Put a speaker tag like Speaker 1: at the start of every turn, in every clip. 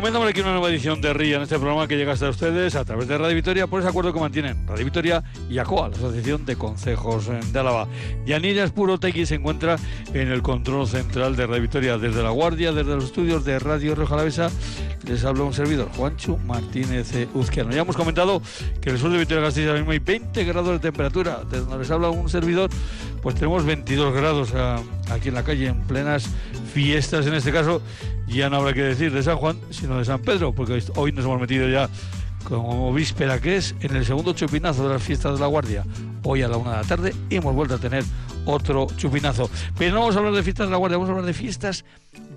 Speaker 1: Comenzamos aquí una nueva edición de RIA en este programa que llega hasta ustedes a través de Radio Victoria por ese acuerdo que mantienen Radio Victoria y ACOA, la Asociación de Consejos de Álava. Yanira Tequi se encuentra en el control central de Radio Victoria desde La Guardia, desde los estudios de Radio Roja Alavesa. Les habla un servidor, Juancho Martínez Uzquiano. Ya hemos comentado que en el sur de Victoria Gasteiz mismo hay 20 grados de temperatura. Desde donde les habla un servidor, pues tenemos 22 grados ah, aquí en la calle, en plenas fiestas en este caso. Ya no habrá que decir de San Juan, sino de San Pedro, porque hoy nos hemos metido ya como víspera que es en el segundo chupinazo de las fiestas de la Guardia. Hoy a la una de la tarde hemos vuelto a tener otro chupinazo. Pero no vamos a hablar de fiestas de la Guardia, vamos a hablar de fiestas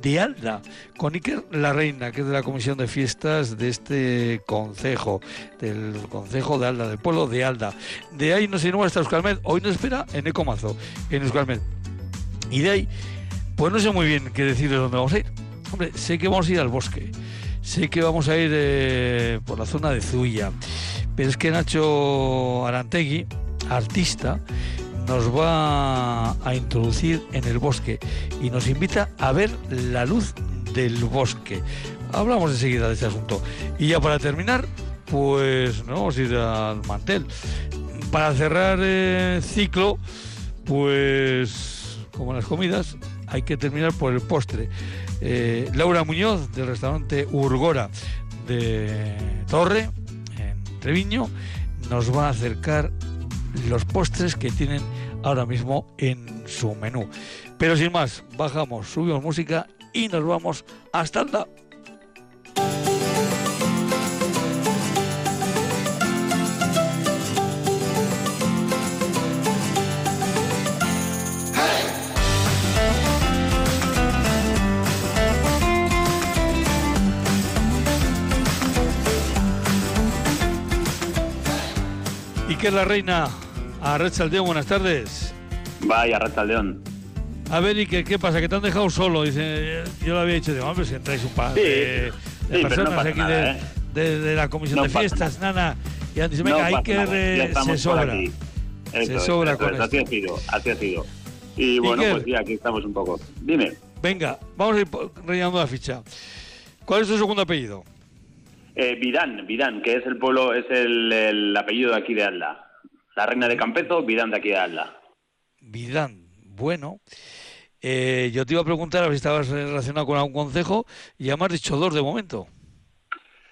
Speaker 1: de Alda, con Iker La Reina, que es de la Comisión de Fiestas de este concejo, del concejo de Alda, del pueblo de Alda. De ahí nos iremos hasta Euskalmed, hoy nos espera en Ecomazo, en Euskalmed. Y de ahí, pues no sé muy bien qué decir de dónde vamos a ir. Hombre, sé que vamos a ir al bosque, sé que vamos a ir eh, por la zona de Zuya, pero es que Nacho Arantegui, artista, nos va a introducir en el bosque y nos invita a ver la luz del bosque. Hablamos enseguida de este asunto. Y ya para terminar, pues nos vamos a ir al mantel. Para cerrar el ciclo, pues como las comidas, hay que terminar por el postre. Eh, Laura Muñoz, del restaurante Urgora de Torre, en Treviño, nos va a acercar los postres que tienen ahora mismo en su menú. Pero sin más, bajamos, subimos música y nos vamos hasta Alda. que es la reina. A Aldeón, buenas tardes.
Speaker 2: Vaya, Aldeón.
Speaker 1: A ver, ¿y qué, qué, pasa? ¿Que te han dejado solo? Dice, yo lo había dicho, digo, hombre, si entráis un par de, personas aquí ¿eh? de, la comisión de fiestas, nana, y han dicho, venga, hay que se sobra.
Speaker 2: se sobra con. Así ha sido, así ha sido. Y bueno, pues sí, aquí estamos un poco. Dime.
Speaker 1: Venga, vamos a ir rellenando la ficha. ¿Cuál es tu segundo apellido?
Speaker 2: Eh, Vidán, Vidán, que es el pueblo, es el, apellido de aquí de Alda. La reina de Campezo, Vidán de aquí de Alda.
Speaker 1: Vidán, bueno. Eh, yo te iba a preguntar a ver si estabas relacionado con algún consejo y ya me has dicho dos de momento.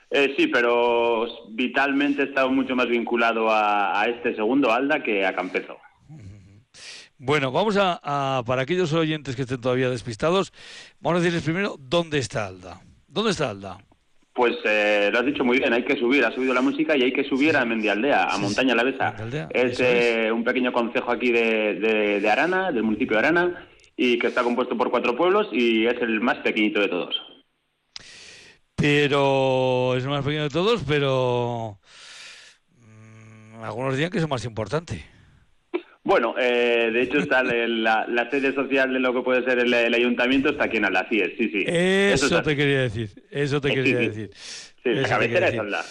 Speaker 2: Eh, sí, pero vitalmente he estado mucho más vinculado a, este segundo Alda que a Campezo.
Speaker 1: Bueno, vamos a, para aquellos oyentes que estén todavía despistados, vamos a decirles primero dónde está Alda. ¿Dónde está Alda?
Speaker 2: Pues eh, lo has dicho muy bien, hay que subir, ha subido la música y hay que subir a Mendialdea, a Montaña La Besa. Es, eh, un pequeño concejo aquí de, de, Arana, del municipio de Arana, y que está compuesto por cuatro pueblos y es el más pequeñito de todos.
Speaker 1: Pero es el más pequeño de todos, pero mm, algunos dirían que es el más importante.
Speaker 2: Bueno, eh, de hecho está la, sede social de lo que puede ser el, ayuntamiento está aquí en Aldacies, sí, sí.
Speaker 1: Eso, te quería decir, eso te quería decir.
Speaker 2: Sí, la cabecera es Alda.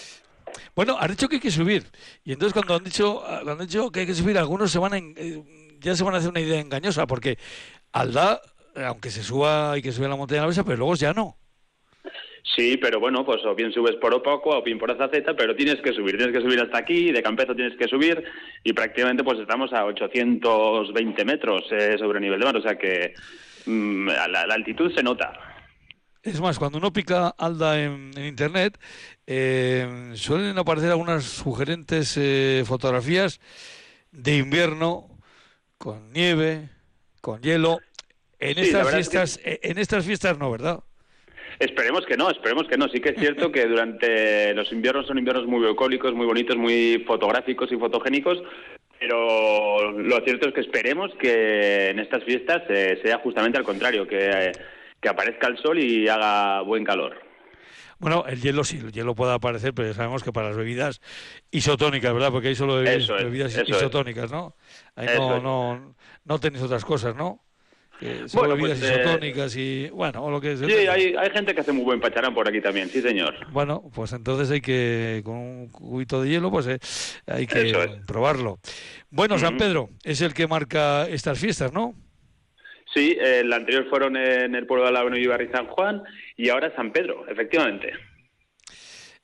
Speaker 1: Bueno, has dicho que hay que subir. Y entonces cuando han dicho, cuando han dicho que hay que subir, algunos se van eh, ya se van a hacer una idea engañosa, porque Alda, aunque se suba, hay que subir a la montaña de la mesa, pero luego ya no.
Speaker 2: Sí, pero bueno, pues o bien subes por Opoco o bien por Azaceta, pero tienes que subir, tienes que subir hasta aquí, de Campezo tienes que subir y prácticamente pues estamos a 820 metros eh, sobre el nivel de mar, o sea que mm, la, altitud se nota.
Speaker 1: Es más, cuando uno pica Alda en, Internet, eh, suelen aparecer algunas sugerentes eh, fotografías de invierno con nieve, con hielo. En estas fiestas, en estas fiestas no, ¿verdad?
Speaker 2: Esperemos que no, esperemos que no. Sí que es cierto que durante los inviernos son inviernos muy bucólicos, muy bonitos, muy fotográficos y fotogénicos, pero lo cierto es que esperemos que en estas fiestas eh, sea justamente al contrario, que, aparezca el sol y haga buen calor.
Speaker 1: Bueno, el hielo sí, el hielo puede aparecer, pero ya sabemos que para las bebidas isotónicas, ¿verdad? Porque hay solo bebidas, isotónicas, ¿no? Ahí no, no, no tenéis otras cosas, ¿no? Bebidas pues, eh, isotónicas y bueno, o lo que
Speaker 2: Sí, hay, hay gente que hace muy buen pacharán por aquí también, sí señor.
Speaker 1: Bueno, pues entonces hay que, con un cubito de hielo, pues eh, hay que probarlo. Bueno, San Pedro es el que marca estas fiestas, ¿no?
Speaker 2: Sí, el anterior fueron en el pueblo de Alaveno y San Juan y ahora San Pedro, efectivamente.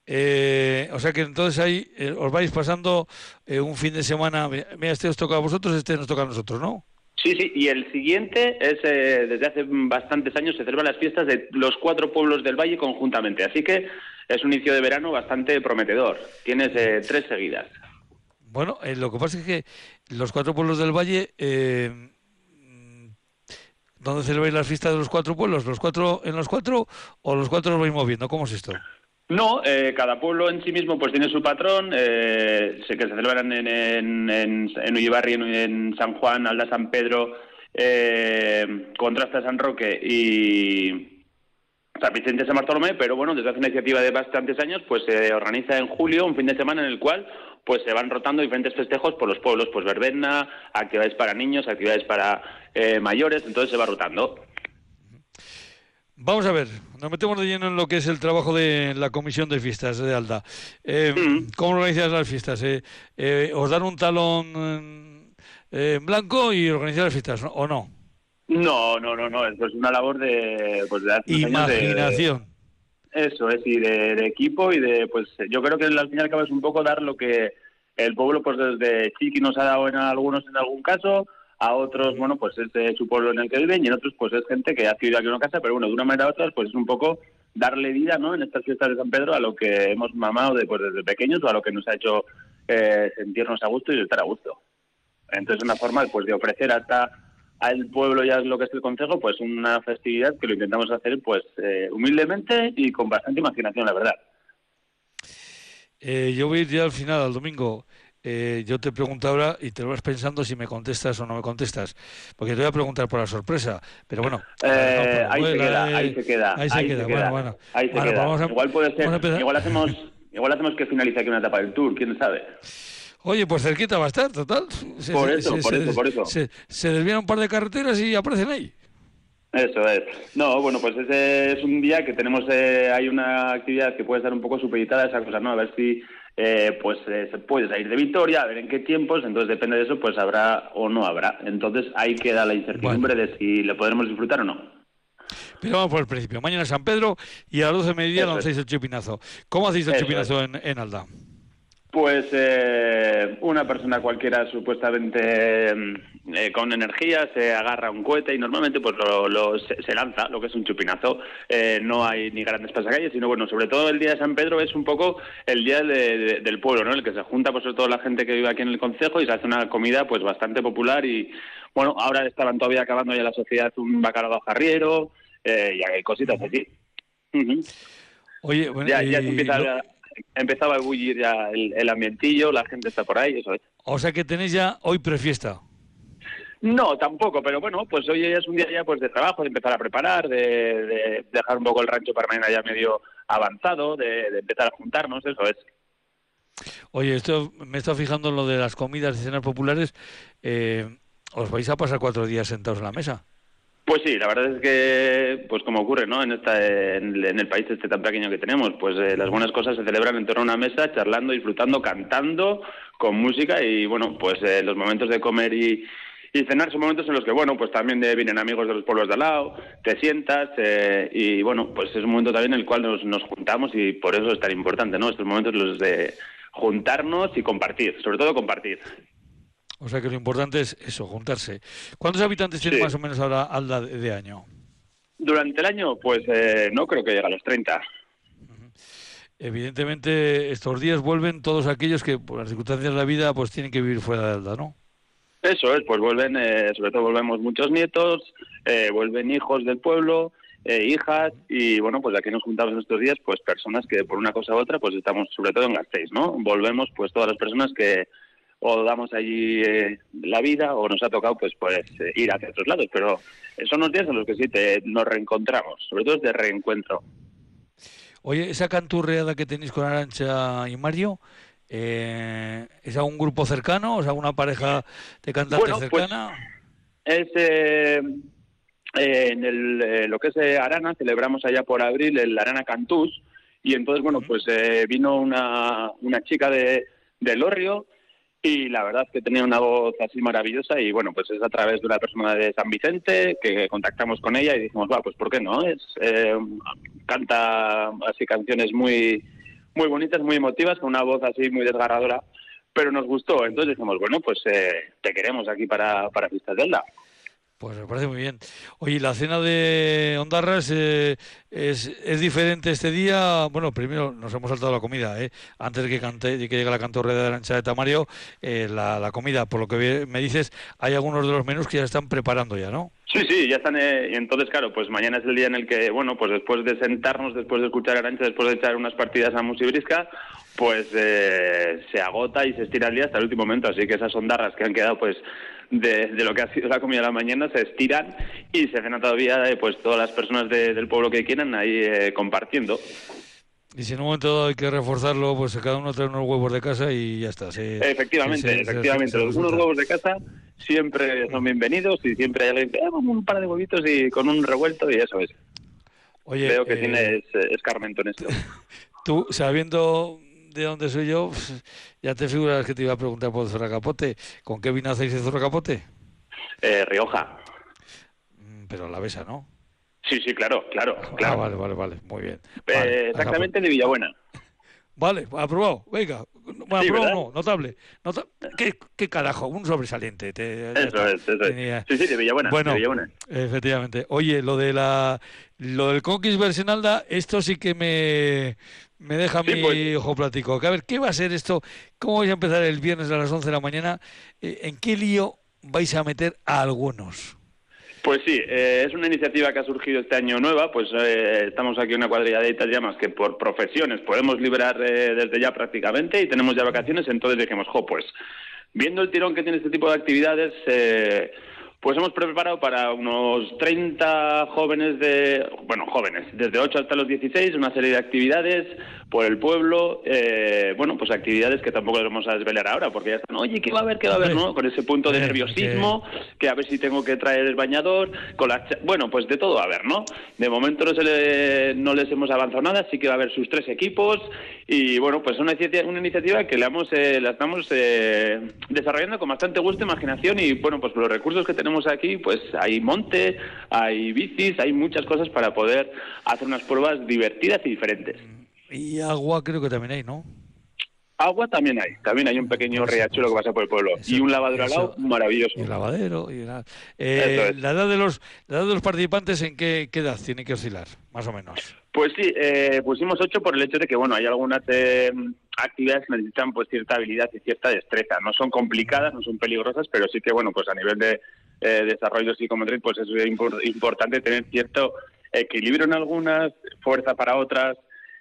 Speaker 1: Eh, o sea que entonces ahí eh, os vais pasando eh, un fin de semana. Mira, este os toca a vosotros, este nos toca a nosotros, ¿no?
Speaker 2: Sí, sí, y el siguiente es, desde hace bastantes años, se celebran las fiestas de los cuatro pueblos del Valle conjuntamente. Así que es un inicio de verano bastante prometedor. Tienes tres seguidas.
Speaker 1: Bueno, lo que pasa es que los cuatro pueblos del Valle ¿Dónde celebráis las fiestas de los cuatro pueblos? ¿Los cuatro en los cuatro o los cuatro los vais moviendo? ¿Cómo es esto?
Speaker 2: No, eh, cada pueblo en sí mismo pues tiene su patrón, eh, que se celebran en, en, en, en en, San Juan, Alda San Pedro, eh, Contrasta San Roque y San Vicente San Bartolomé, pero bueno, desde hace una iniciativa de bastantes años pues se organiza en julio un fin de semana en el cual pues se van rotando diferentes festejos por los pueblos, pues verbena, actividades para niños, actividades para eh, mayores, entonces se va rotando.
Speaker 1: Vamos a ver, nos metemos de lleno en lo que es el trabajo de la Comisión de Fiestas de Alda. Eh, mm. ¿Cómo organizas las fiestas? Eh, eh, ¿Os dan un talón en blanco y organizar las fiestas o no?
Speaker 2: No, no, no, no, eso es una labor de... Pues, de
Speaker 1: Imaginación.
Speaker 2: Eso es, y de, equipo y de, pues yo creo que al final es un poco dar lo que el pueblo pues desde chiqui nos ha dado en algunos en algún caso, a otros, bueno, pues es de su pueblo en el que viven y en otros pues es gente que ha vivido aquí una casa, pero bueno, de una manera u otra pues es un poco darle vida, ¿no? En estas fiestas de San Pedro a lo que hemos mamado de, pues, desde pequeños o a lo que nos ha hecho eh, sentirnos a gusto y estar a gusto. Entonces una forma pues de ofrecer hasta al pueblo ya lo que es el consejo, pues una festividad que lo intentamos hacer pues eh, humildemente y con bastante imaginación, la verdad.
Speaker 1: Eh, yo voy a ir ya al final, al domingo. Eh, yo te pregunto ahora y te lo vas pensando si me contestas o no me contestas, porque te voy a preguntar por la sorpresa, pero bueno.
Speaker 2: ahí, se queda, ahí se queda, ahí se queda. Bueno, bueno. Ahí se queda. igual puede ser, igual hacemos, igual hacemos que finalice aquí una etapa del tour, quién sabe.
Speaker 1: Oye, pues cerquita va a estar, total.
Speaker 2: por eso, por eso, por eso.
Speaker 1: Se, desvían un par de carreteras y aparecen ahí.
Speaker 2: Eso es. No, bueno, pues ese es un día que tenemos, eh, hay una actividad que puede estar un poco supeditada a esa cosa, ¿no? A ver si eh, pues eh, se puede salir de Victoria, a ver en qué tiempos, entonces depende de eso, pues habrá o no habrá. Entonces ahí queda la incertidumbre de si le podremos disfrutar o no.
Speaker 1: Pero vamos por el principio. Mañana San Pedro y a las 12 de mediodía lancéis el chupinazo. ¿Cómo hacéis el chupinazo en, en Alda?
Speaker 2: Pues eh, una persona cualquiera supuestamente mm, eh, con energía se agarra un cohete y normalmente pues lo, se, lanza, lo que es un chupinazo. Eh, no hay ni grandes pasacalles, sino bueno, sobre todo el día de San Pedro es un poco el día del pueblo, ¿no? El que se junta pues sobre todo la gente que vive aquí en el concejo y se hace una comida pues bastante popular y bueno, ahora estaban todavía acabando ya la sociedad un bacalao jarriero y hay cositas así.
Speaker 1: Oye, bueno,
Speaker 2: ya, ya se empieza empezaba a bullir ya el, ambientillo, la gente está por ahí, eso es.
Speaker 1: O sea que tenéis ya hoy prefiesta.
Speaker 2: No, tampoco, pero bueno, pues hoy es un día ya pues de trabajo, de empezar a preparar, de, dejar un poco el rancho para mañana ya medio avanzado, de, empezar a juntarnos, eso es.
Speaker 1: Oye, esto me estado fijando en lo de las comidas y cenas populares. Eh, ¿Os vais a pasar cuatro días sentados en la mesa?
Speaker 2: Pues sí, la verdad es que, pues como ocurre, ¿no? En esta, en, el país este tan pequeño que tenemos, pues eh, las buenas cosas se celebran en torno a una mesa, charlando, disfrutando, cantando, con música y bueno, pues eh, los momentos de comer y, cenar son momentos en los que, bueno, pues también vienen amigos de los pueblos de al lado, te sientas eh, y bueno, pues es un momento también en el cual nos, nos juntamos y por eso es tan importante, ¿no? Estos momentos los de juntarnos y compartir, sobre todo compartir.
Speaker 1: O sea que lo importante es eso, juntarse. ¿Cuántos habitantes tiene más o menos ahora Alda de, año?
Speaker 2: Durante el año, pues eh, no creo que llegue a los 30.
Speaker 1: Evidentemente, estos días vuelven todos aquellos que, por las circunstancias de la vida, pues tienen que vivir fuera de Alda, ¿no?
Speaker 2: Eso es, pues vuelven, eh, sobre todo volvemos muchos nietos, eh, vuelven hijos del pueblo, hijas, y bueno, pues aquí nos juntamos en estos días, pues personas que por una cosa u otra, pues estamos sobre todo en Gasteiz, ¿no? Volvemos, pues todas las personas que, o damos allí eh, la vida o nos ha tocado pues pues eh, ir hacia otros lados. Pero son los días en los que sí te, nos reencontramos sobre todo es de reencuentro.
Speaker 1: Oye esa canturreada que tenéis con Arancha y Mario eh, es a un grupo cercano o sea una pareja de cantantes pues, cercana
Speaker 2: es en el, lo que es Arana celebramos allá por abril el Arana Cantús y entonces bueno pues vino una una chica de de Lorrio y la verdad es que tenía una voz así maravillosa y bueno, pues es a través de una persona de San Vicente que contactamos con ella y dijimos, va, pues ¿por qué no? Es, eh, canta así canciones muy muy bonitas, muy emotivas, con una voz así muy desgarradora, pero nos gustó. Entonces dijimos, bueno, pues eh, te queremos aquí para, para Fiestas Delta.
Speaker 1: Pues me parece muy bien. Oye, la cena de Ondarras eh, es, diferente este día. Bueno, primero nos hemos saltado la comida, ¿eh? Antes de que, cante, de que llegue la cantorreda de la ancha de Tamario, eh, la, comida, por lo que me dices, hay algunos de los menús que ya están preparando ya, ¿no?
Speaker 2: Sí, sí, ya están. Eh, y entonces, claro, pues mañana es el día en el que, bueno, pues después de sentarnos, después de escuchar Arancha, después de echar unas partidas a Musibrisca, pues eh, se agota y se estira el día hasta el último momento. Así que esas ondarras que han quedado, pues de, de, lo que ha sido la comida de la mañana se estiran y se cena todavía eh, pues todas las personas de, del pueblo que quieran ahí eh, compartiendo.
Speaker 1: Y si en un momento hay que reforzarlo, pues cada uno trae unos huevos de casa y ya está. Se,
Speaker 2: efectivamente, se, efectivamente. Se, los unos huevos de casa siempre son bienvenidos y siempre hay alguien que ah, un par de huevitos y con un revuelto y eso es.
Speaker 1: Oye,
Speaker 2: Veo que
Speaker 1: eh,
Speaker 2: tienes escarmento en esto.
Speaker 1: Tú, sabiendo de dónde soy yo, ya te figuras que te iba a preguntar por Zorracapote. ¿Con qué vino hacéis el Zorracapote?
Speaker 2: Eh, Rioja.
Speaker 1: Pero la besa, ¿no?
Speaker 2: Sí, sí, claro, claro, claro.
Speaker 1: Ah, vale, vale, vale, muy bien.
Speaker 2: Eh, exactamente de Villabuena.
Speaker 1: Vale, aprobado, venga. Bueno,
Speaker 2: Sí,
Speaker 1: aprobado no, notable. Nota- ¿Qué, ¿Qué carajo? Un sobresaliente. te-
Speaker 2: Eso es, eso es.
Speaker 1: Tenía-
Speaker 2: Sí, sí, de Villabuena.
Speaker 1: Bueno,
Speaker 2: de Villabuena.
Speaker 1: efectivamente. Oye, lo de la lo del Conquist Versenalda, esto sí que me, me deja
Speaker 2: Sí,
Speaker 1: mi
Speaker 2: pues.
Speaker 1: ojo plático. Que a ver, ¿qué va a ser esto? ¿Cómo vais a empezar el viernes a las 11 de la mañana? Eh, ¿En qué lío vais a meter a algunos?
Speaker 2: Pues sí, eh, es una iniciativa que ha surgido este año nueva, pues eh, estamos aquí una cuadrilla de llamas que por profesiones podemos liberar eh, desde ya prácticamente y tenemos ya vacaciones, entonces dijimos, jo, pues viendo el tirón que tiene este tipo de actividades, eh, pues hemos preparado para unos 30 jóvenes de, bueno, jóvenes, desde 8 hasta los 16, una serie de actividades por el pueblo, eh, bueno, pues actividades que tampoco les vamos a desvelar ahora, porque ya están, oye, ¿qué va a haber, qué va a haber, no? Con ese punto de nerviosismo, que a ver si tengo que traer el bañador, con cha- bueno, pues de todo va a haber, ¿no? De momento no, se le- no les hemos avanzado nada, sí que va a haber sus tres equipos y bueno, pues una iniciativa, una iniciativa que la, hemos, eh, la estamos eh, desarrollando con bastante gusto, imaginación y bueno, pues los recursos que tenemos aquí, pues hay monte, hay bicis, hay muchas cosas para poder hacer unas pruebas divertidas y diferentes.
Speaker 1: Y agua creo que también hay, ¿no?
Speaker 2: Agua también hay, también hay un pequeño
Speaker 1: Eso,
Speaker 2: riachuelo que pasa por el pueblo
Speaker 1: eso,
Speaker 2: y un lavadero al
Speaker 1: eso.
Speaker 2: lado maravilloso.
Speaker 1: Y el lavadero. Y la, eh,
Speaker 2: es.
Speaker 1: la, edad de los, la edad de los participantes, ¿en qué, qué edad tiene que oscilar? Más o menos.
Speaker 2: Pues sí, eh, pusimos ocho por el hecho de que, bueno, hay algunas eh, actividades que necesitan pues cierta habilidad y cierta destreza. No son complicadas, no son peligrosas, pero sí que, bueno, pues a nivel de eh, desarrollo psicomotriz, pues es impor- importante tener cierto equilibrio en algunas, fuerza para otras.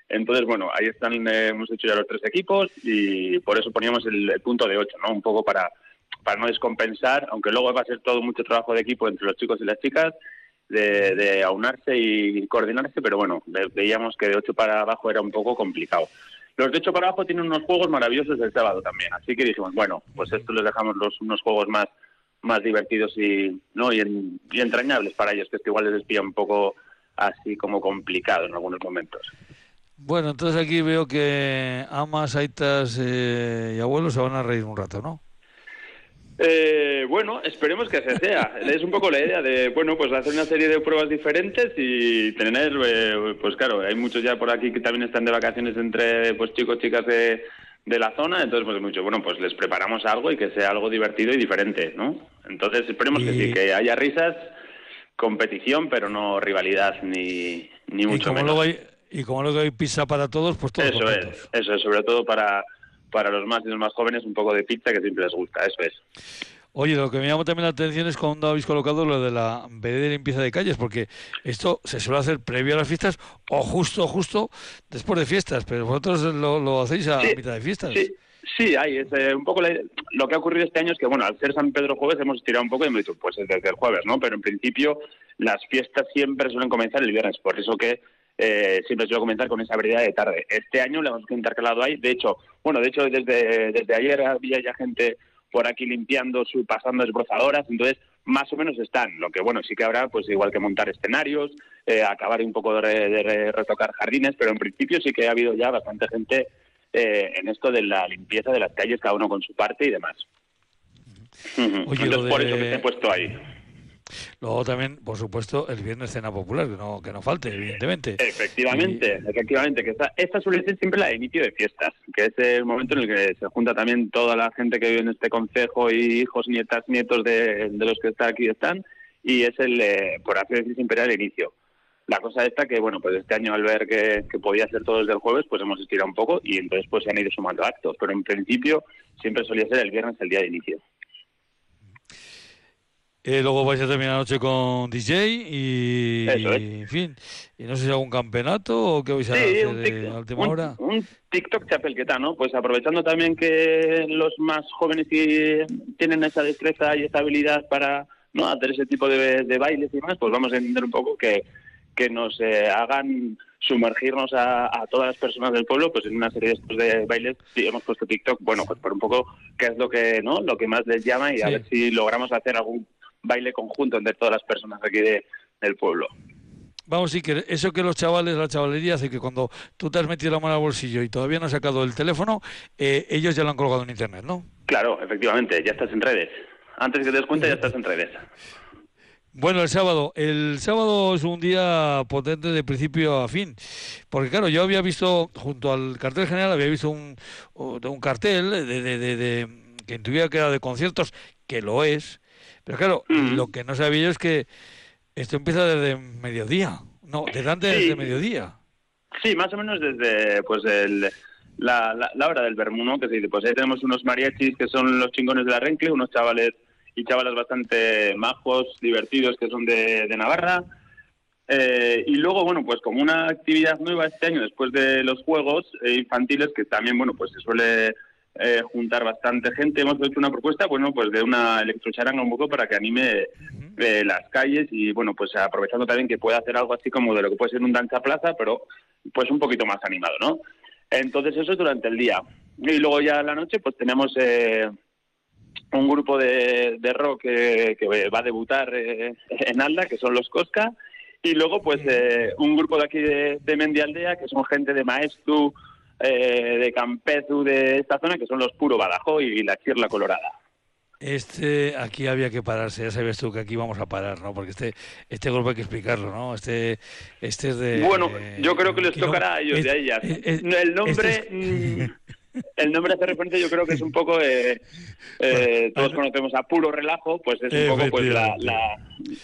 Speaker 2: Entonces, bueno, ahí están, eh, hemos hecho ya los tres equipos y por eso poníamos el, punto de ocho, ¿no? Un poco para, para no descompensar, aunque luego va a ser todo mucho trabajo de equipo entre los chicos y las chicas, de, de aunarse y coordinarse, pero bueno, ve- veíamos que de 8 para abajo era un poco complicado. Los de 8 para abajo tienen unos juegos maravillosos el sábado también, así que dijimos, bueno, pues esto les dejamos los, unos juegos más más divertidos y no y, en- y entrañables para ellos, que es que igual les pilla un poco así como complicado en algunos momentos.
Speaker 1: Bueno, entonces aquí veo que amas, aitas eh, y abuelos se van a reír un rato, ¿no?
Speaker 2: Eh, bueno, esperemos que así sea. Es un poco la idea de, bueno, pues hacer una serie de pruebas diferentes y tener, eh, pues claro, hay muchos ya por aquí que también están de vacaciones entre pues chicos, chicas de, de la zona, entonces pues mucho, bueno, pues les preparamos algo y que sea algo divertido y diferente, ¿no? Entonces esperemos que
Speaker 1: Y-
Speaker 2: sí, que haya risas, competición, pero no rivalidad ni, ni
Speaker 1: Y
Speaker 2: mucho
Speaker 1: como,
Speaker 2: menos.
Speaker 1: luego hay, y como luego hay pizza para todos, pues todos
Speaker 2: Eso
Speaker 1: contentos.
Speaker 2: es, eso es, sobre todo para, para los más y los más jóvenes, un poco de pizza que siempre les gusta, eso es.
Speaker 1: Oye, lo que me llama también la atención es cuando habéis colocado lo de la BD de limpieza de calles, porque esto se suele hacer previo a las fiestas o justo, justo después de fiestas, pero vosotros lo, lo hacéis a
Speaker 2: Sí,
Speaker 1: mitad de fiestas.
Speaker 2: Sí, sí, hay. Es, eh, un poco la- lo que ha ocurrido este año es que, bueno, al ser San Pedro jueves hemos tirado un poco y hemos dicho, pues es desde el jueves, ¿no? Pero en principio las fiestas siempre suelen comenzar el viernes, por eso que eh, siempre suelo comenzar con esa variedad de tarde. Este año le hemos intercalado ahí. De hecho, bueno, de hecho desde, desde ayer había ya gente por aquí limpiando, su, pasando esbrozadoras, entonces más o menos están. Lo que bueno, sí que habrá, pues igual que montar escenarios, eh, acabar un poco de, re- de re- retocar jardines, pero en principio sí que ha habido ya bastante gente eh, en esto de la limpieza de las calles, cada uno con su parte y demás. Ujú.
Speaker 1: Oye,
Speaker 2: Entonces, por eso que te he puesto ahí.
Speaker 1: Luego también, por supuesto, el viernes cena popular, que no, que no falte, evidentemente.
Speaker 2: Efectivamente, efectivamente, que esta, esta suele ser siempre la de inicio de fiestas, que es el momento en el que se junta también toda la gente que vive en este concejo y hijos, nietas, nietos de, los que están aquí están, y es el, eh, por así decir, siempre el inicio. La cosa esta que, bueno, pues este año al ver que, que podía ser todo desde el jueves, pues hemos estirado un poco y entonces pues se han ido sumando actos, pero en principio siempre solía ser el viernes el día de inicio.
Speaker 1: Eh, luego vais a terminar la noche con DJ y, en fin, y no sé si algún campeonato o qué vais a hacer
Speaker 2: a última hora. Un TikTok chapelqueta, ¿no? Pues aprovechando también que los más jóvenes tienen esa destreza y esa habilidad para no hacer ese tipo de, bailes y demás, pues vamos a entender un poco que, que nos eh, hagan sumergirnos a, todas las personas del pueblo pues en una serie de estos de bailes sí, hemos puesto TikTok bueno pues por un poco qué es lo que no lo que más les llama y a ver si logramos hacer algún baile conjunto entre todas las personas aquí de, del pueblo.
Speaker 1: Vamos, sí, que eso que los chavales, la chavalería hace que cuando tú te has metido la mano al bolsillo y todavía no has sacado el teléfono, eh, ellos ya lo han colgado en internet, ¿no?
Speaker 2: Claro, efectivamente, ya estás en redes. Antes que te des cuenta, ya estás en redes.
Speaker 1: Bueno, el sábado. El sábado es un día potente de principio a fin. Porque, claro, yo había visto, junto al cartel general, había visto un, un cartel de, de, de, de que intuía que era de conciertos, que lo es, pero claro, lo que no sabía yo es que esto empieza desde mediodía, no, desde antes de mediodía.
Speaker 2: Sí, más o menos desde pues el, la, la, hora del vermú, Que se dice, pues ahí tenemos unos mariachis que son los chingones de la Rencle, unos chavales y chavalas bastante majos, divertidos, que son de, Navarra. Eh, y luego, bueno, pues como una actividad nueva este año, después de los juegos eh, infantiles, que también, bueno, pues se suele eh, juntar bastante gente. Hemos hecho una propuesta, bueno, pues de una electrocharanga un poco para que anime eh, las calles y, bueno, pues aprovechando también que pueda hacer algo así como de lo que puede ser un danza plaza, pero pues un poquito más animado, ¿no? Entonces eso es durante el día. Y luego ya a la noche pues tenemos eh, un grupo de, rock que, va a debutar en Alda, que son los Cosca, y luego pues un grupo de aquí de, de Mendialdea, que son gente de Maestro, eh, de Campezu de esta zona, que son los Puro Badajo y la Chirla Colorada.
Speaker 1: Este, aquí había que pararse, ya sabes tú que aquí vamos a parar, ¿no? Porque este, este golpe hay que explicarlo, ¿no? Este, este es de...
Speaker 2: Bueno, yo creo que les tocará a ellos y a ellas. el nombre... El nombre hace referencia, yo creo que es un poco, eh, eh, todos conocemos a puro relajo, pues es un poco pues la,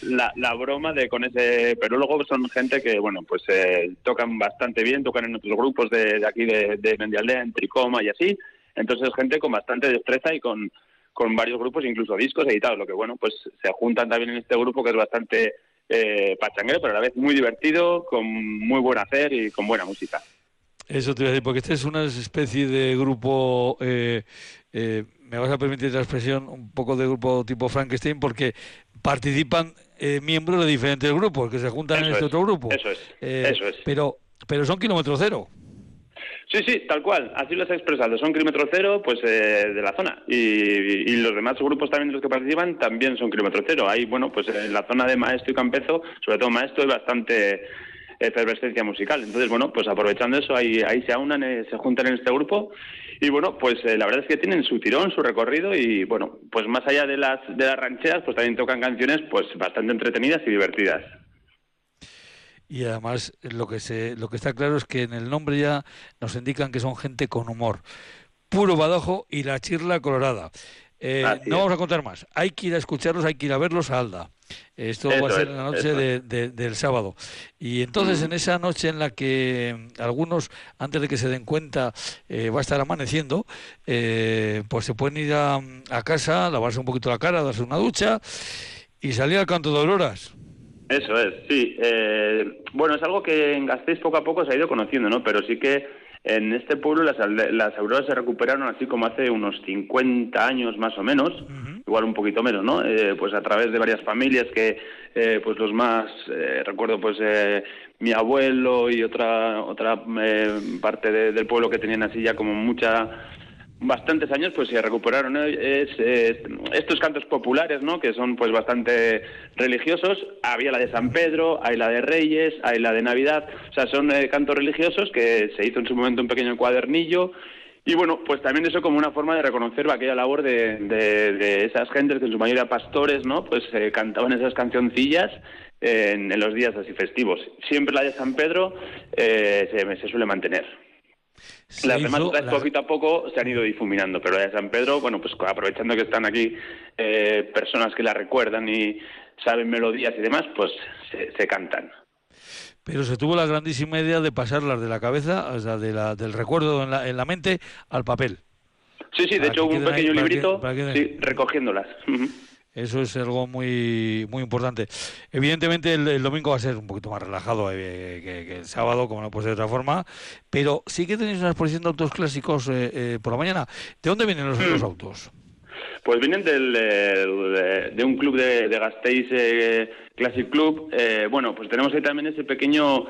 Speaker 2: la, la, broma de con ese, pero luego son gente que, bueno, pues eh, tocan bastante bien, tocan en otros grupos de, de aquí de, de Mendialdea, en Tricoma y así, entonces gente con bastante destreza y con, con varios grupos, incluso discos editados, lo que bueno, pues se juntan también en este grupo que es bastante eh, pachanguero, pero a la vez muy divertido, con muy buen hacer y con buena música.
Speaker 1: Eso te voy a decir, porque este es una especie de grupo, eh, eh, me vas a permitir la expresión, un poco de grupo tipo Frankenstein, porque participan eh, miembros de diferentes grupos que se juntan en este otro grupo.
Speaker 2: Eso es, eso es.
Speaker 1: Pero, pero son kilómetro cero.
Speaker 2: Sí, sí, tal cual, así lo has expresado. Son kilómetro cero pues de la zona y, y, los demás grupos también de los que participan también son kilómetro cero. Hay, bueno, pues en la zona de Maestro y Campezo, sobre todo Maestro, hay bastante efervescencia musical. Entonces, bueno, pues aprovechando eso, ahí, ahí se aunan, eh, se juntan en este grupo y bueno, pues eh, la verdad es que tienen su tirón, su recorrido y bueno, pues más allá de las, de las rancheras, pues también tocan canciones pues bastante entretenidas y divertidas.
Speaker 1: Y además lo que se, lo que está claro es que en el nombre ya nos indican que son gente con humor. Puro Badajo y la Chirla Colorada. Eh, no vamos a contar más. Hay que ir a escucharlos, hay que ir a verlos a Alda. Esto va a ser en la noche del sábado. Y entonces en esa noche en la que algunos, antes de que se den cuenta, eh, va a estar amaneciendo, eh, pues se pueden ir a, casa, lavarse un poquito la cara, darse una ducha y salir al canto de auroras.
Speaker 2: Eso es, sí. bueno, es algo que en Gasteiz poco a poco se ha ido conociendo, ¿no? Pero sí que en este pueblo las, las auroras se recuperaron así como hace unos 50 años más o menos, igual un poquito menos, ¿no? Eh, pues a través de varias familias que, eh, pues los más, eh, recuerdo pues mi abuelo y otra otra parte del pueblo que tenían así ya como mucha bastantes años pues se recuperaron estos cantos populares no que son pues bastante religiosos había la de San Pedro hay la de Reyes hay la de Navidad o sea son eh, cantos religiosos que se hizo en su momento un pequeño cuadernillo Y bueno, pues también eso como una forma de reconocer aquella labor de, de, esas gentes que en su mayoría pastores, ¿no? Pues eh, cantaban esas cancioncillas en, los días así festivos. Siempre la de San Pedro eh, se, suele mantener. Las demás poquito a poco se han ido difuminando, pero la de San Pedro, bueno, pues aprovechando que están aquí eh, personas que la recuerdan y saben melodías y demás, pues se cantan
Speaker 1: pero se tuvo la grandísima idea de pasarlas de la cabeza, o sea, de la, del recuerdo en la, en la mente al papel.
Speaker 2: Sí, sí, de hecho hubo un pequeño librito sí, recogiéndolas.
Speaker 1: Eso es algo muy muy importante. Evidentemente el, domingo va a ser un poquito más relajado eh, que, el sábado, como no puede ser de otra forma, pero sí que tenéis una exposición de autos clásicos eh, eh, por la mañana. ¿De dónde vienen los, los mm. autos?
Speaker 2: Pues vienen del, de, un club de, de Gasteiz eh, Classic Club. Eh, bueno, pues tenemos ahí también ese pequeño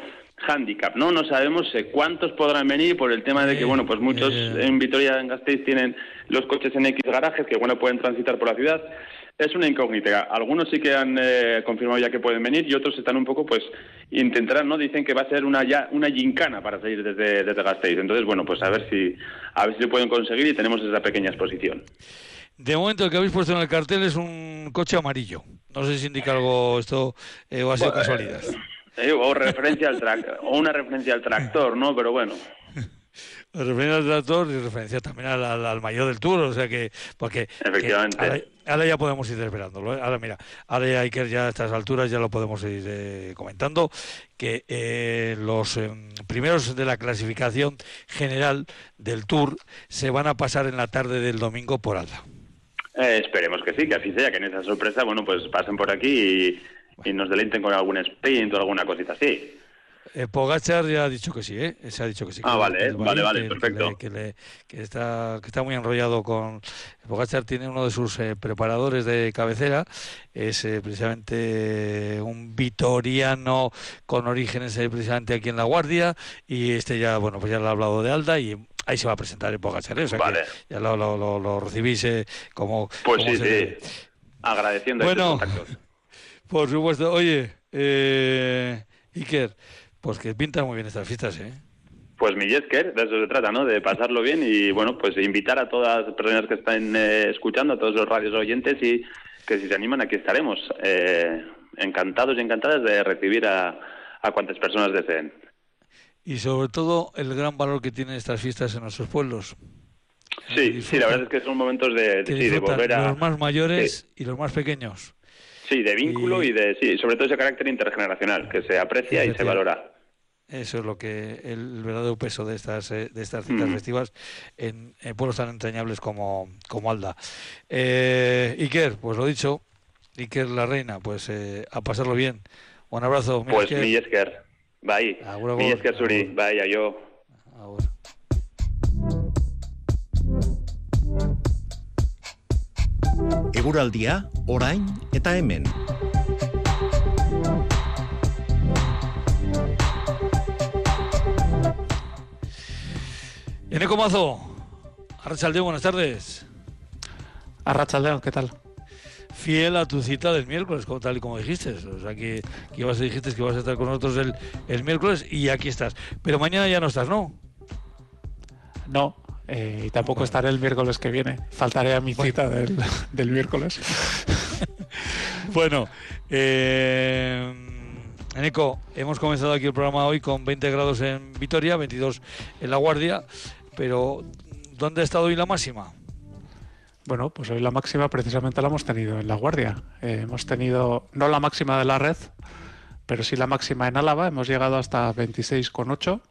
Speaker 2: handicap, ¿no? No sabemos eh, cuántos podrán venir por el tema de que, bueno, pues muchos en Vitoria, en Gasteiz, tienen los coches en X garajes que, bueno, pueden transitar por la ciudad. Es una incógnita. Algunos sí que han confirmado ya que pueden venir y otros están un poco, pues, intentarán, ¿no? Dicen que va a ser una ya una gincana para salir desde, desde Gasteiz. Entonces, bueno, pues a ver si a ver si lo pueden conseguir y tenemos esa pequeña exposición.
Speaker 1: De momento el que habéis puesto en el cartel es un coche amarillo. No sé si indica algo esto eh, o ha sido casualidad.
Speaker 2: Eh, o referencia al o una referencia al tractor, ¿no? Pero bueno.
Speaker 1: referencia al tractor y referencia también al, mayor del Tour, o sea que porque
Speaker 2: efectivamente
Speaker 1: ahora, ya podemos ir esperándolo. ¿eh? Ahora mira, ahora ya hay que ya a estas alturas ya lo podemos ir comentando que los primeros de la clasificación general del Tour se van a pasar en la tarde del domingo por Alda.
Speaker 2: Eh, esperemos que sí, que así sea, que en esa sorpresa, bueno, pues pasen por aquí y, nos deleiten con algún sprint o alguna cosita así.
Speaker 1: Eh, Pogachar ya ha dicho que sí, ¿eh? Se ha dicho que sí.
Speaker 2: Ah, vale, vale, vale, perfecto.
Speaker 1: Que, está, que está muy enrollado con... Pogachar tiene uno de sus eh, preparadores de cabecera, es precisamente un vitoriano con orígenes precisamente aquí en La Guardia, y este ya, bueno, pues ya le ha hablado de Alda y ahí se va a presentar en Pogachar, ¿eh? vale. ya lo, lo, lo, recibís como...
Speaker 2: Pues sí, sí, agradeciendo
Speaker 1: bueno, Por supuesto. Oye, eh, Iker... Pues que pintan muy bien estas fiestas, ¿eh?
Speaker 2: Pues mi Yesker, de eso se trata, ¿no? De pasarlo bien y, bueno, pues invitar a todas las personas que están eh, escuchando, a todos los radios oyentes y que si se animan aquí estaremos. Eh, encantados y encantadas de recibir a, a cuantas personas deseen.
Speaker 1: Y sobre todo el gran valor que tienen estas fiestas en nuestros pueblos.
Speaker 2: Sí, sí, la verdad es que son momentos de, de volver a...
Speaker 1: Los más mayores y los más pequeños.
Speaker 2: Sí, de vínculo y, de, sí, sobre todo ese carácter intergeneracional que se aprecia y se valora.
Speaker 1: Eso es lo que el verdadero peso de estas eh, de estas citas festivas en, pueblos tan entrañables como, como Alda. Eh, Iker, pues lo dicho, Iker la reina, pues eh, a pasarlo bien. Un abrazo.
Speaker 2: Pues mi Esker, bye. Mi Esker Suri, bye, yo.
Speaker 3: Eguraldia, orain eta hemen.
Speaker 1: Eneco Mazo, Arrachaldeón, buenas tardes.
Speaker 4: Arrachaldeón, ¿qué tal?
Speaker 1: Fiel a tu cita del miércoles, tal y como dijiste. O sea, que, que ibas, dijiste que ibas a estar con nosotros el, el miércoles y aquí estás. Pero mañana ya no estás, ¿no?
Speaker 4: No, eh, y tampoco estaré el miércoles que viene. Faltaré a mi cita del, del, miércoles.
Speaker 1: bueno, eh, Eneco, hemos comenzado aquí el programa hoy con 20 grados en Vitoria, 22 en La Guardia, pero ¿dónde ha estado hoy la máxima?
Speaker 4: Bueno, pues hoy la máxima precisamente la hemos tenido en La Guardia. Eh, hemos tenido, no la máxima de la red, pero sí la máxima en Álava, hemos llegado hasta 26,8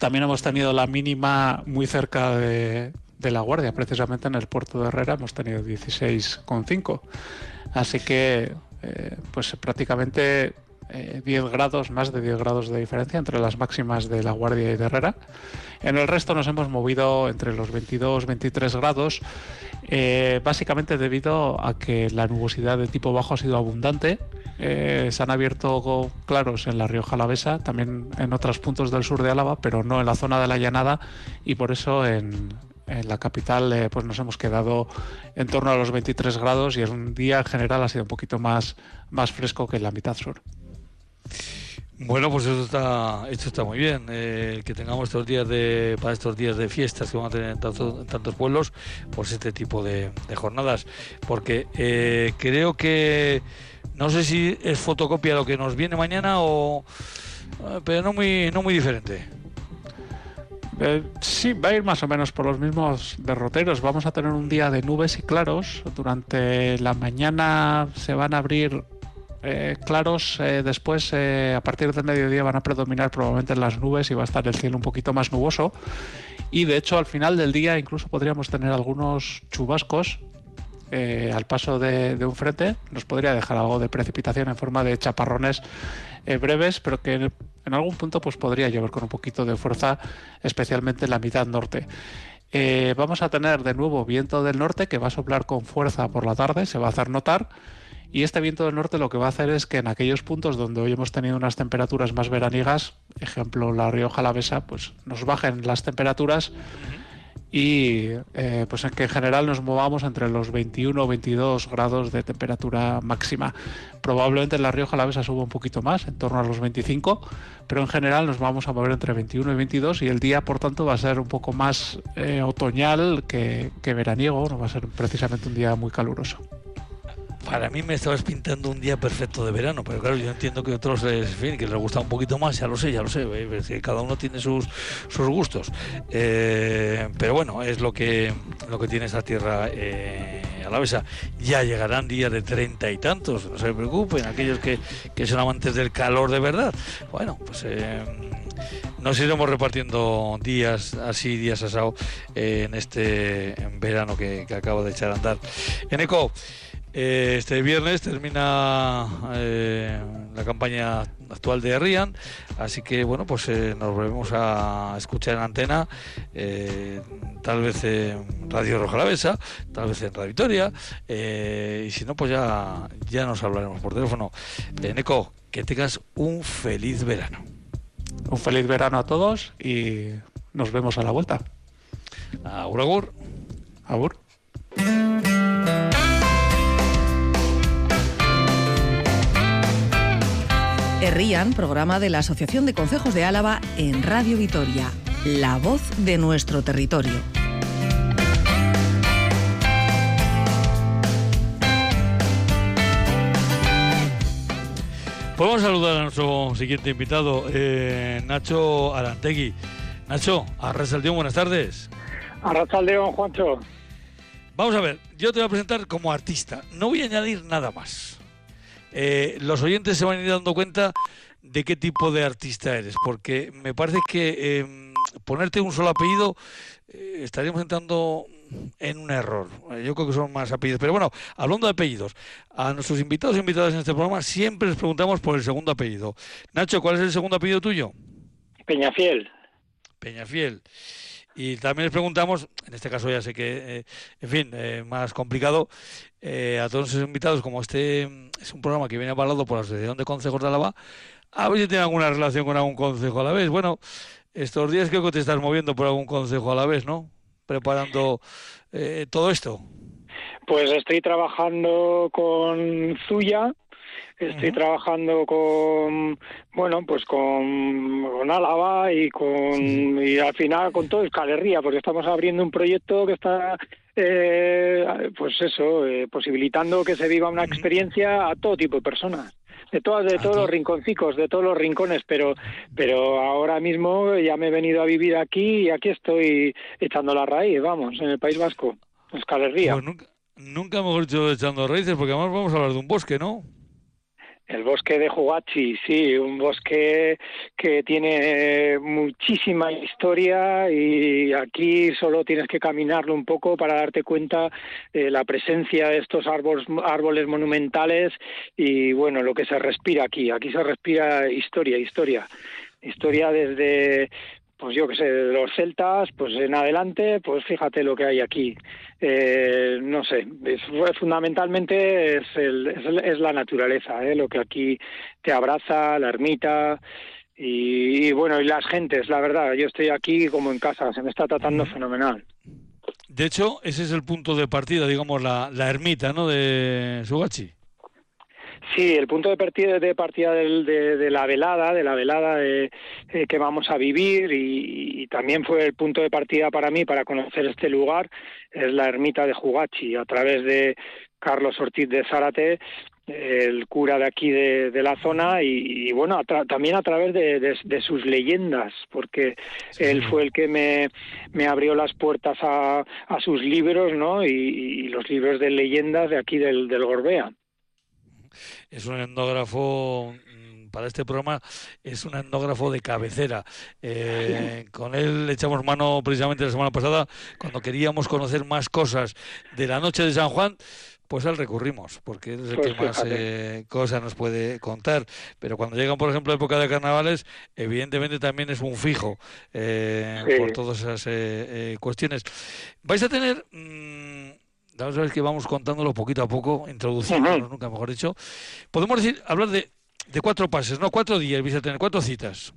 Speaker 4: también hemos tenido la mínima muy cerca de, La Guardia, precisamente en el puerto de Herrera hemos tenido 16,5. Así que, eh, pues prácticamente 10 eh, grados, más de 10 grados de diferencia entre las máximas de La Guardia y de Herrera. En el resto nos hemos movido entre los 22 23 grados, eh, básicamente debido a que la nubosidad de tipo bajo ha sido abundante eh, se han abierto claros en la Rioja Alavesa, también en otros puntos del sur de Álava, pero no en la zona de la llanada y por eso en, la capital eh, pues nos hemos quedado en torno a los 23 grados y en un día en general ha sido un poquito más, más fresco que en la mitad sur.
Speaker 1: Bueno, pues eso está, esto está muy bien, eh, que tengamos estos días de, para estos días de fiestas que van a tener en, tantos pueblos, pues este tipo de, jornadas, porque eh, creo que, no sé si es fotocopia lo que nos viene mañana o, eh, pero no muy, no muy diferente.
Speaker 4: sí, va a ir más o menos por los mismos derroteros. Vamos a tener un día de nubes y claros. Durante la mañana se van a abrir eh, claros, eh, después eh, a partir del mediodía van a predominar probablemente las nubes y va a estar el cielo un poquito más nuboso. Y de hecho al final del día incluso podríamos tener algunos chubascos al paso de, un frente. Nos podría dejar algo de precipitación en forma de chaparrones breves, pero que en, en, algún punto pues podría llover con un poquito de fuerza, especialmente en la mitad norte. vamos a tener de nuevo viento del norte que va a soplar con fuerza por la tarde, se va a hacer notar y este viento del norte lo que va a hacer es que en aquellos puntos donde hoy hemos tenido unas temperaturas más veraniegas, ejemplo la Rioja Alavesa, pues nos bajen las temperaturas y eh, pues en que en general nos movamos entre los 21 o 22 grados de temperatura máxima. Probablemente en la Rioja Alavesa suba un poquito más, en torno a los 25, pero en general nos vamos a mover entre 21 y 22 y el día por tanto va a ser un poco más eh, otoñal que, que veraniego, no va a ser precisamente un día muy caluroso
Speaker 1: para mí me estabas pintando un día perfecto de verano, pero claro, yo entiendo que otros en fin, que les gusta un poquito más, ya lo sé, ya lo sé, que cada uno tiene sus, sus gustos. Eh, pero bueno, es lo que, lo que tiene esta tierra eh, alavesa. Ya llegarán días de treinta y tantos, no se preocupen, aquellos que, que son amantes del calor de verdad. Bueno, pues... Eh, nos iremos repartiendo días así, días asado en este verano que, que acabo de echar a andar. En ECO, eh, este viernes termina eh, la campaña actual de Rian, así que bueno, pues eh, nos volvemos a escuchar en antena, tal vez en Radio Roja Lavesa, tal vez en Radio Victoria, y si no, pues ya, ya nos hablaremos por teléfono. Neco, que tengas un feliz verano.
Speaker 4: Un feliz verano a todos y nos vemos a la vuelta.
Speaker 1: Agur, agur.
Speaker 4: Agur.
Speaker 5: RIAN, programa de la Asociación de Consejos de Álava en Radio Vitoria, la voz de nuestro territorio.
Speaker 1: Podemos saludar a nuestro siguiente invitado, eh, Nacho Arantegui. Nacho, Arrasaldeón, buenas tardes.
Speaker 6: Arrasaldeón, Juancho.
Speaker 1: Vamos a ver, yo te voy a presentar como artista. No voy a añadir nada más. Eh, los oyentes se van a ir dando cuenta de qué tipo de artista eres, porque me parece que em, ponerte un solo apellido eh, estaríamos entrando en un error. Yo creo que son más apellidos. Pero bueno, hablando de apellidos, a nuestros invitados e invitadas en este programa siempre les preguntamos por el segundo apellido. Nacho, ¿cuál es el segundo apellido tuyo?
Speaker 6: Peñafiel.
Speaker 1: Peñafiel. Y también les preguntamos, en este caso ya sé que, eh, en fin, eh, más complicado, eh, a todos los invitados, como este mm, es un programa que viene avalado por la Asociación de Consejos de Álava, a ver si tiene alguna relación con algún consejo a la vez. Bueno, estos días creo que te estás moviendo por algún consejo a la vez, ¿no? Preparando todo esto.
Speaker 6: Pues estoy trabajando con Zuya, Estoy trabajando con, bueno, pues con, con Álava y con, y al final con todo Escalerría, porque estamos abriendo un proyecto que está, eh, pues eso, eh, posibilitando que se viva una experiencia a todo tipo de personas de todas de todos los rinconcicos, de todos los rincones, pero pero ahora mismo ya me he venido a vivir aquí y aquí estoy echando la raíz, vamos, en el País Vasco, Escalerría.
Speaker 1: Pues nunca, nunca mejor dicho echando raíces, porque además vamos a hablar de un bosque, ¿no?
Speaker 6: El bosque de Jugachi, sí, un bosque que tiene muchísima historia y aquí solo tienes que caminarlo un poco para darte cuenta de la presencia de estos árboles, árboles monumentales y bueno, lo que se respira aquí. Aquí se respira historia, historia. Historia desde pues yo que sé, de los celtas, pues en adelante, pues fíjate lo que hay aquí. Eh, no sé, es, fundamentalmente es, el, es, la naturaleza, ¿eh? lo que aquí te abraza, la ermita y, bueno, y las gentes, la verdad, yo estoy aquí como en casa, se me está tratando fenomenal.
Speaker 1: De hecho, ese es el punto de partida, digamos, la, la ermita, ¿no?, de Sugachi.
Speaker 6: Sí, el punto de partida de, partida de, la velada, de la velada eh, que vamos a vivir y, también fue el punto de partida para mí para conocer este lugar, es la ermita de Jugachi, a través de Carlos Ortiz de Zárate, el cura de aquí de, la zona y, bueno, también a través de, sus leyendas, porque él fue el que me, me abrió las puertas a, a sus libros, ¿no? Y, los libros de leyendas de aquí del, del Gorbea.
Speaker 1: Es un etnógrafo mm, para este programa es un etnógrafo de cabecera. Eh, con él le echamos mano precisamente la semana pasada cuando queríamos conocer más cosas de la noche de San Juan. Pues al recurrimos, porque es el pues que más eh, cosas nos puede contar. Pero cuando llegan, por ejemplo, época de carnavales, evidentemente también es un fijo eh, por todas esas eh, cuestiones. Vais a tener, mmm, sabes que vamos contándolo poquito a poco, introduciéndolo, nunca mejor dicho. Podemos decir, hablar de, de cuatro pases, ¿no? Cuatro días vais a tener, cuatro citas.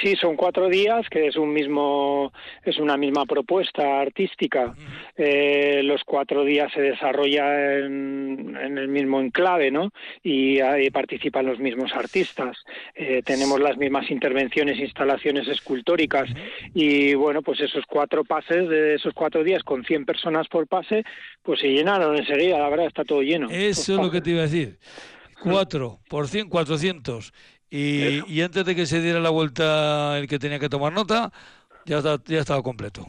Speaker 6: Sí, son cuatro días, que es un mismo, es una misma propuesta artística. Eh, los cuatro días se desarrolla en, el mismo enclave, ¿no? Y ahí participan los mismos artistas. Eh, tenemos las mismas intervenciones, instalaciones escultóricas y bueno, pues esos cuatro pases de esos cuatro días con 100 personas por pase, pues se llenaron enseguida. La verdad está todo lleno.
Speaker 1: Eso es lo que te iba a decir. Cuatro por cien, cuatrocientos. Y, antes de que se diera la vuelta el que tenía que tomar nota, ya, ya estaba completo.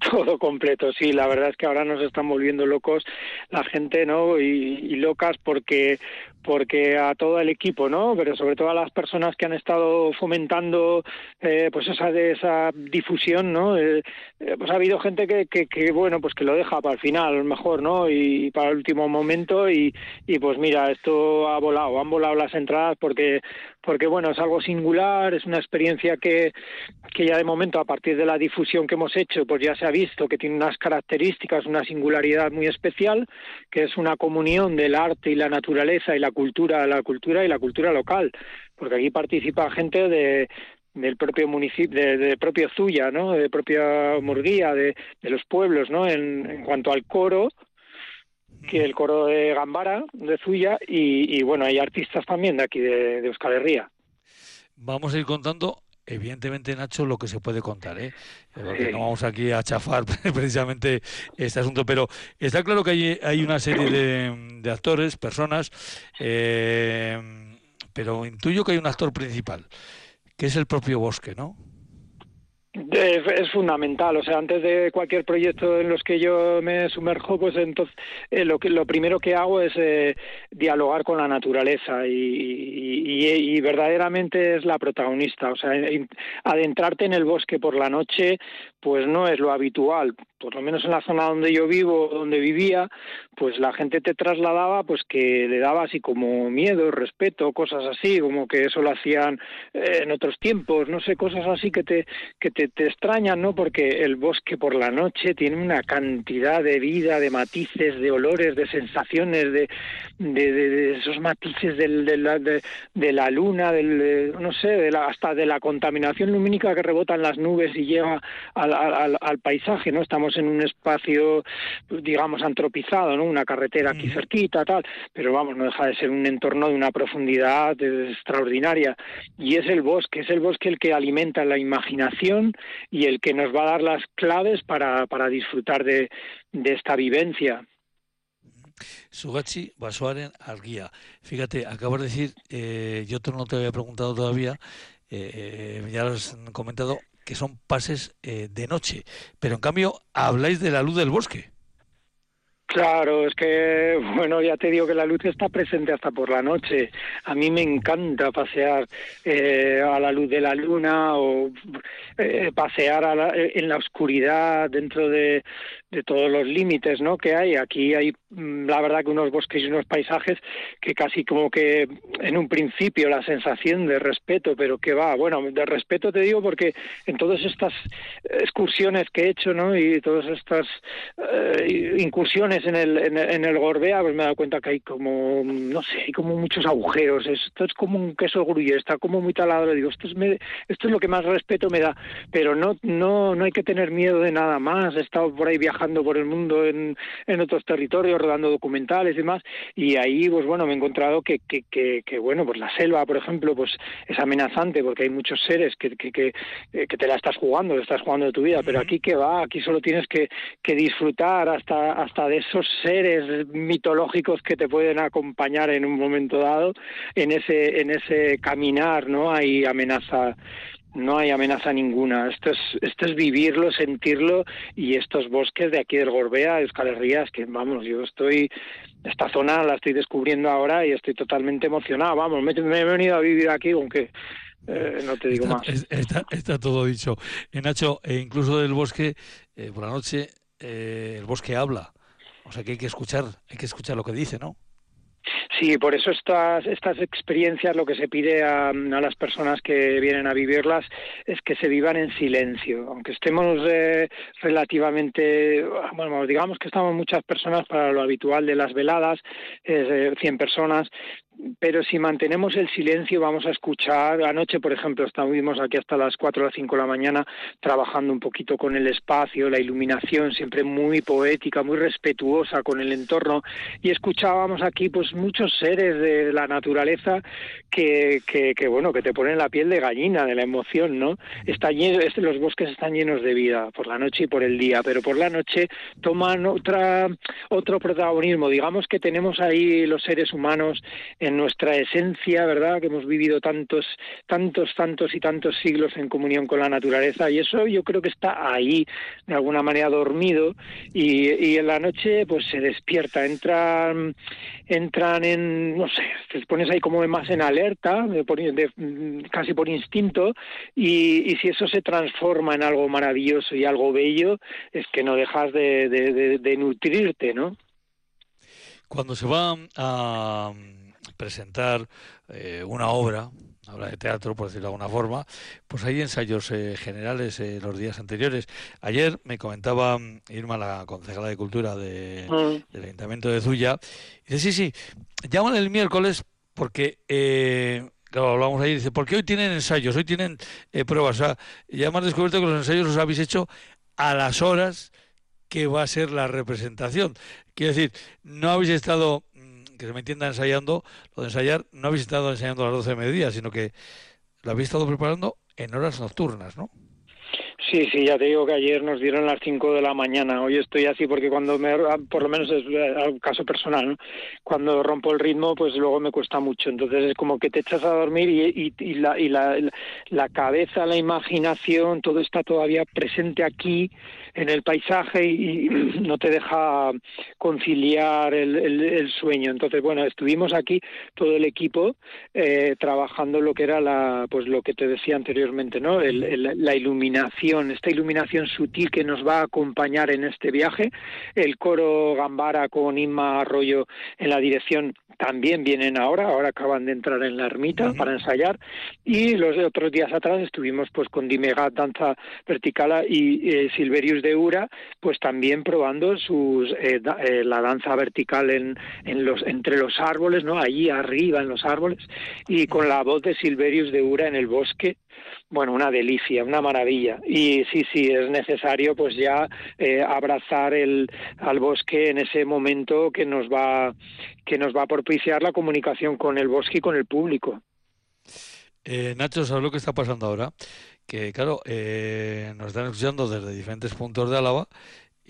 Speaker 6: Todo completo, sí. La verdad es que ahora nos están volviendo locos la gente, ¿no? y locas porque porque a todo el equipo, ¿no? Pero sobre todo a las personas que han estado fomentando, eh, pues esa esa difusión, ¿no? Eh, eh, pues ha habido gente que, que, bueno, pues que lo deja para el final, mejor, ¿no? Y, para el último momento y, y pues mira, esto ha volado, han volado las entradas porque porque bueno, es algo singular, es una experiencia que, que ya de momento a partir de la difusión que hemos hecho, pues ya se ha visto que tiene unas características, una singularidad muy especial, que es una comunión del arte y la naturaleza y la cultura, la cultura y la cultura local, porque aquí participa gente de, del propio municipio, de, propio Zuya, ¿no? De propia Murguía, de, de los pueblos, ¿no? En, en, cuanto al coro, que el coro de Gambara, de Zuya, y, y bueno, hay artistas también de aquí de, de Euskal Herria.
Speaker 1: Vamos a ir contando evidentemente, Nacho, lo que se puede contar, ¿eh? Porque no vamos aquí a chafar precisamente este asunto, pero está claro que hay, hay una serie de, actores, personas, eh, pero intuyo que hay un actor principal, que es el propio Bosque, ¿no?
Speaker 6: Es, fundamental, o sea, antes de cualquier proyecto en los que yo me sumerjo, pues entonces eh, lo que lo primero que hago es eh, dialogar con la naturaleza y, y, y, verdaderamente es la protagonista, o sea, adentrarte en el bosque por la noche, pues no es lo habitual, por lo menos en la zona donde yo vivo, donde vivía, pues la gente te trasladaba, pues que le daba así como miedo, respeto, cosas así, como que eso lo hacían eh, en otros tiempos, no sé, cosas así que te que te te, extrañan, ¿no? Porque el bosque por la noche tiene una cantidad de vida, de matices, de olores, de sensaciones, de, de, esos matices del, de, la, de, la luna, del, no sé, de la, hasta de la contaminación lumínica que rebota en las nubes y llega al, al, al paisaje, ¿no? Estamos en un espacio, digamos, antropizado, ¿no? Una carretera aquí cerquita, tal, pero vamos, no deja de ser un entorno de una profundidad extraordinaria. Y es el bosque, es el bosque el que alimenta la imaginación y el que nos va a dar las claves para, para disfrutar de, de esta vivencia.
Speaker 1: Sugachi Basuaren Arguía. Fíjate, acabo de decir, eh, yo no te había preguntado todavía, eh, ya lo has comentado, que son pases eh, de noche, pero en cambio habláis de la luz del bosque.
Speaker 6: Claro, es que, bueno, ya te digo que la luz está presente hasta por la noche. A mí me encanta pasear eh, a la luz de la luna o eh, pasear en la oscuridad dentro de, de todos los límites ¿no? que hay. Aquí hay, mm, la verdad, que unos bosques y unos paisajes que casi como que en un principio la sensación de respeto, pero que va, bueno, de respeto te digo porque en todas estas excursiones que he hecho ¿no? y todas estas eh, incursiones en el, en, el Gorbea, pues me he dado cuenta que hay como, no sé, hay como muchos agujeros. Esto es como un queso gruyere, está como muy talado. Digo, esto es, esto es lo que más respeto me da, pero no, no, no hay que tener miedo de nada más. He estado por ahí viajando por el mundo en, en otros territorios, rodando documentales y demás, y ahí, pues bueno, me he encontrado que, que, que, bueno, pues la selva, por ejemplo, pues es amenazante porque hay muchos seres que, que, que, que te la estás jugando, te estás jugando de tu vida, pero aquí que va, aquí solo tienes que, que disfrutar hasta, hasta de esos seres mitológicos que te pueden acompañar en un momento dado en ese, en ese caminar, ¿no? Hay amenaza no hay amenaza ninguna. Esto es, esto es vivirlo, sentirlo y estos bosques de aquí del Gorbea, Euskal que vamos, yo estoy, esta zona la estoy descubriendo ahora y estoy totalmente emocionado. Vamos, me, he venido a vivir aquí, aunque eh, no te digo
Speaker 1: está,
Speaker 6: más.
Speaker 1: Está, está, todo dicho. Eh, Nacho, eh, incluso del bosque, eh, por la noche, eh, el bosque habla. O sea que hay que escuchar, hay que escuchar lo que dice, ¿no?
Speaker 6: Sí, por eso estas, estas experiencias lo que se pide a, a, las personas que vienen a vivirlas es que se vivan en silencio. Aunque estemos eh, relativamente, bueno, digamos que estamos muchas personas para lo habitual de las veladas, eh, 100 personas, pero si mantenemos el silencio vamos a escuchar. Anoche, por ejemplo, estuvimos aquí hasta las 4 o las 5 de la mañana trabajando un poquito con el espacio, la iluminación, siempre muy poética, muy respetuosa con el entorno y escuchábamos aquí pues muchos seres de la naturaleza que, que, que bueno, que te ponen la piel de gallina de la emoción, ¿no? Está lleno, los bosques están llenos de vida por la noche y por el día, pero por la noche toman otra otro protagonismo. Digamos que tenemos ahí los seres humanos nuestra esencia, ¿verdad? Que hemos vivido tantos, tantos, tantos y tantos siglos en comunión con la naturaleza y eso yo creo que está ahí, de alguna manera dormido y, en la noche pues se despierta, entran, entran en, no sé, te pones ahí como más en alerta, de, casi por instinto y, si eso se transforma en algo maravilloso y algo bello, es que no dejas de, de, de nutrirte, ¿no?
Speaker 1: Cuando se va a presentar eh, una obra, una obra de teatro, por decirlo de alguna forma, pues hay ensayos eh, generales eh, los días anteriores. Ayer me comentaba mm, Irma, la concejala de Cultura de, mm. del Ayuntamiento de Zuya, y dice, sí, sí, llaman el miércoles porque... Claro, hablamos ahí, dice, porque hoy tienen ensayos, hoy tienen pruebas. O sea, ya hemos descubierto que los ensayos los habéis hecho a las horas que va a ser la representación. Quiero decir, no habéis estado que se me entienda ensayando, lo de ensayar, no habéis estado ensayando a las 12 de mediodía, sino que lo habéis estado preparando en horas nocturnas, ¿no?
Speaker 6: Sí, sí, ya te digo que ayer nos dieron las 5 de la mañana. Hoy estoy así porque cuando me, por lo menos es un caso personal, ¿no? cuando rompo el ritmo, pues luego me cuesta mucho. Entonces es como que te echas a dormir y, y, y, la, y la, la cabeza, la imaginación, todo está todavía presente aquí en el paisaje y no te deja conciliar el, el, el sueño. Entonces, bueno, estuvimos aquí todo el equipo eh, trabajando lo que era la, pues lo que te decía anteriormente, ¿no? El, la iluminación, esta iluminación sutil que nos va a acompañar en este viaje. El coro Gambara con Inma Arroyo en la dirección también vienen ahora, ahora acaban de entrar en la ermita uh -huh. para ensayar y los de otros días atrás estuvimos pues con Dimegat Danza Verticala y eh, Silverius de Ura pues también probando sus eh, da, eh, la danza vertical en, en los entre los árboles, ¿no? Allí arriba en los árboles y con la voz de Silverius de Ura en el bosque bueno, una delicia, una maravilla. Y sí, sí, es necesario pues ya eh, abrazar el, al bosque en ese momento que nos va que nos va a propiciar la comunicación con el bosque y con el público.
Speaker 1: Eh, Nacho, ¿sabes lo que está pasando ahora? Que claro, eh, nos están escuchando desde diferentes puntos de Álava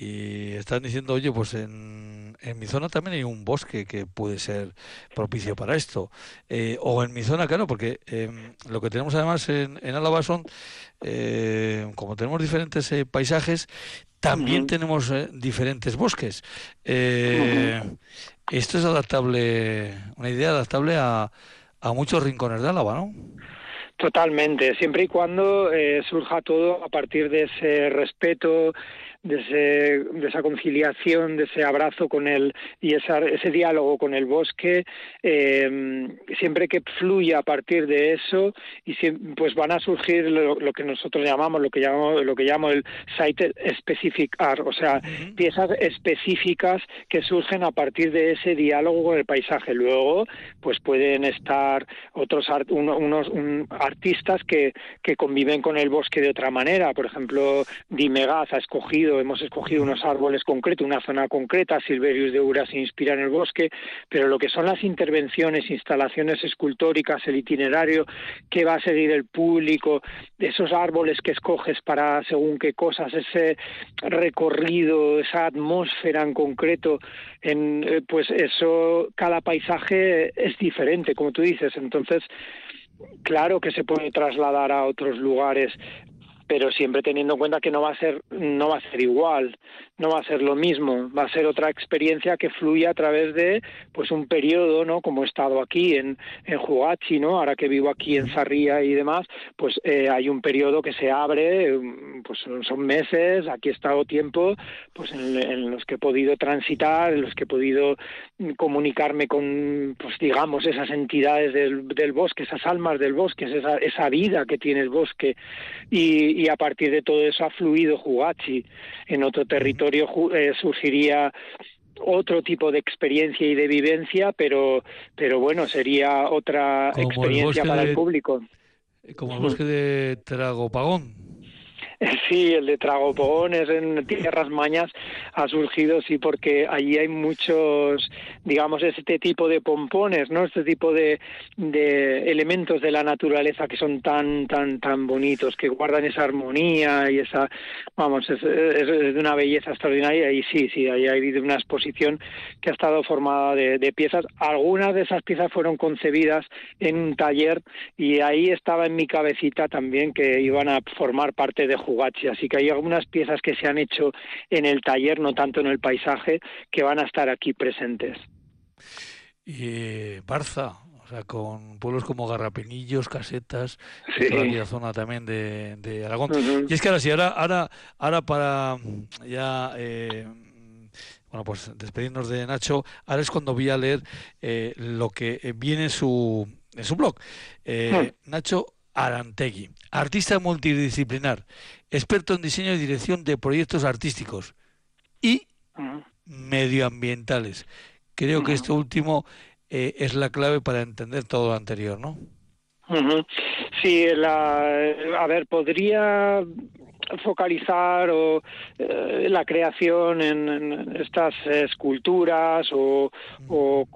Speaker 1: y están diciendo, oye, pues en, en, mi zona también hay un bosque que puede ser propicio para esto. Eh, o en mi zona, claro, porque eh, lo que tenemos además en, en Álava son, eh, como tenemos diferentes eh, paisajes, también uh -huh. tenemos eh, diferentes bosques. Uh -huh. Esto es adaptable, una idea adaptable a, a muchos rincones de Álava, ¿no?
Speaker 6: Totalmente, siempre y cuando eh, surja todo a partir de ese respeto de, ese, de esa conciliación, de ese abrazo con el y esa, ese diálogo con el bosque, eh, siempre que fluya a partir de eso y siempre, pues van a surgir lo, lo, que nosotros llamamos, lo que llamamos, lo que llamo el site specific art, o sea, uh -huh. piezas específicas que surgen a partir de ese diálogo con el paisaje. Luego, pues pueden estar otros art, uno, unos un, artistas que, que conviven con el bosque de otra manera. Por ejemplo, Dimegaz ha escogido hemos escogido unos árboles concretos, una zona concreta, Silverius de Ura se inspira en el bosque, pero lo que son las intervenciones, instalaciones escultóricas, el itinerario que va a seguir el público, esos árboles que escoges para según qué cosas, ese recorrido, esa atmósfera en concreto, eh, pues eso, cada paisaje es diferente, como tú dices, entonces claro que se puede trasladar a otros lugares pero siempre teniendo en cuenta que no va a ser no va a ser igual no va a ser lo mismo va a ser otra experiencia que fluye a través de pues un periodo no como he estado aquí en en Jugachi no ahora que vivo aquí en Zarría y demás pues eh, hay un periodo que se abre pues son meses aquí he estado tiempo pues en, los que he podido transitar en los que he podido comunicarme con pues digamos esas entidades del, del bosque esas almas del bosque esa, esa vida que tiene el bosque y, y a partir de todo eso ha fluido Jugachi. En otro territorio eh, surgiría otro tipo de experiencia y de vivencia, pero, pero bueno, sería otra experiencia para el público.
Speaker 1: Como el bosque de Tragopagón.
Speaker 6: Sí, el de Tragopones en Tierras Mañas ha surgido, sí, porque allí hay muchos, digamos, este tipo de pompones, ¿no? Este tipo de, de elementos de la naturaleza que son tan, tan, tan bonitos, que guardan esa armonía y esa, vamos, es, de una belleza extraordinaria. Y sí, sí, ahí ha habido una exposición que ha estado formada de, de piezas. Algunas de esas piezas fueron concebidas en un taller y ahí estaba en mi cabecita también que iban a formar parte de Así que hay algunas piezas que se han hecho en el taller, no tanto en el paisaje, que van a estar aquí presentes.
Speaker 1: Y Barza, o sea, con pueblos como Garrapenillos, Casetas, toda la zona también de, Aragón. Y es que ahora sí, ahora, ahora, ahora para ya... Eh, bueno, pues despedirnos de Nacho, ahora es cuando voy a leer eh, lo que viene en su, en su blog. Eh, hmm. Nacho Arantegui, artista multidisciplinar, experto en diseño y dirección de proyectos artísticos y medioambientales. Creo que esto último eh, es la clave para entender todo lo anterior, ¿no?
Speaker 6: Sí, a ver, podría focalizar o, eh, la creación en, estas esculturas o,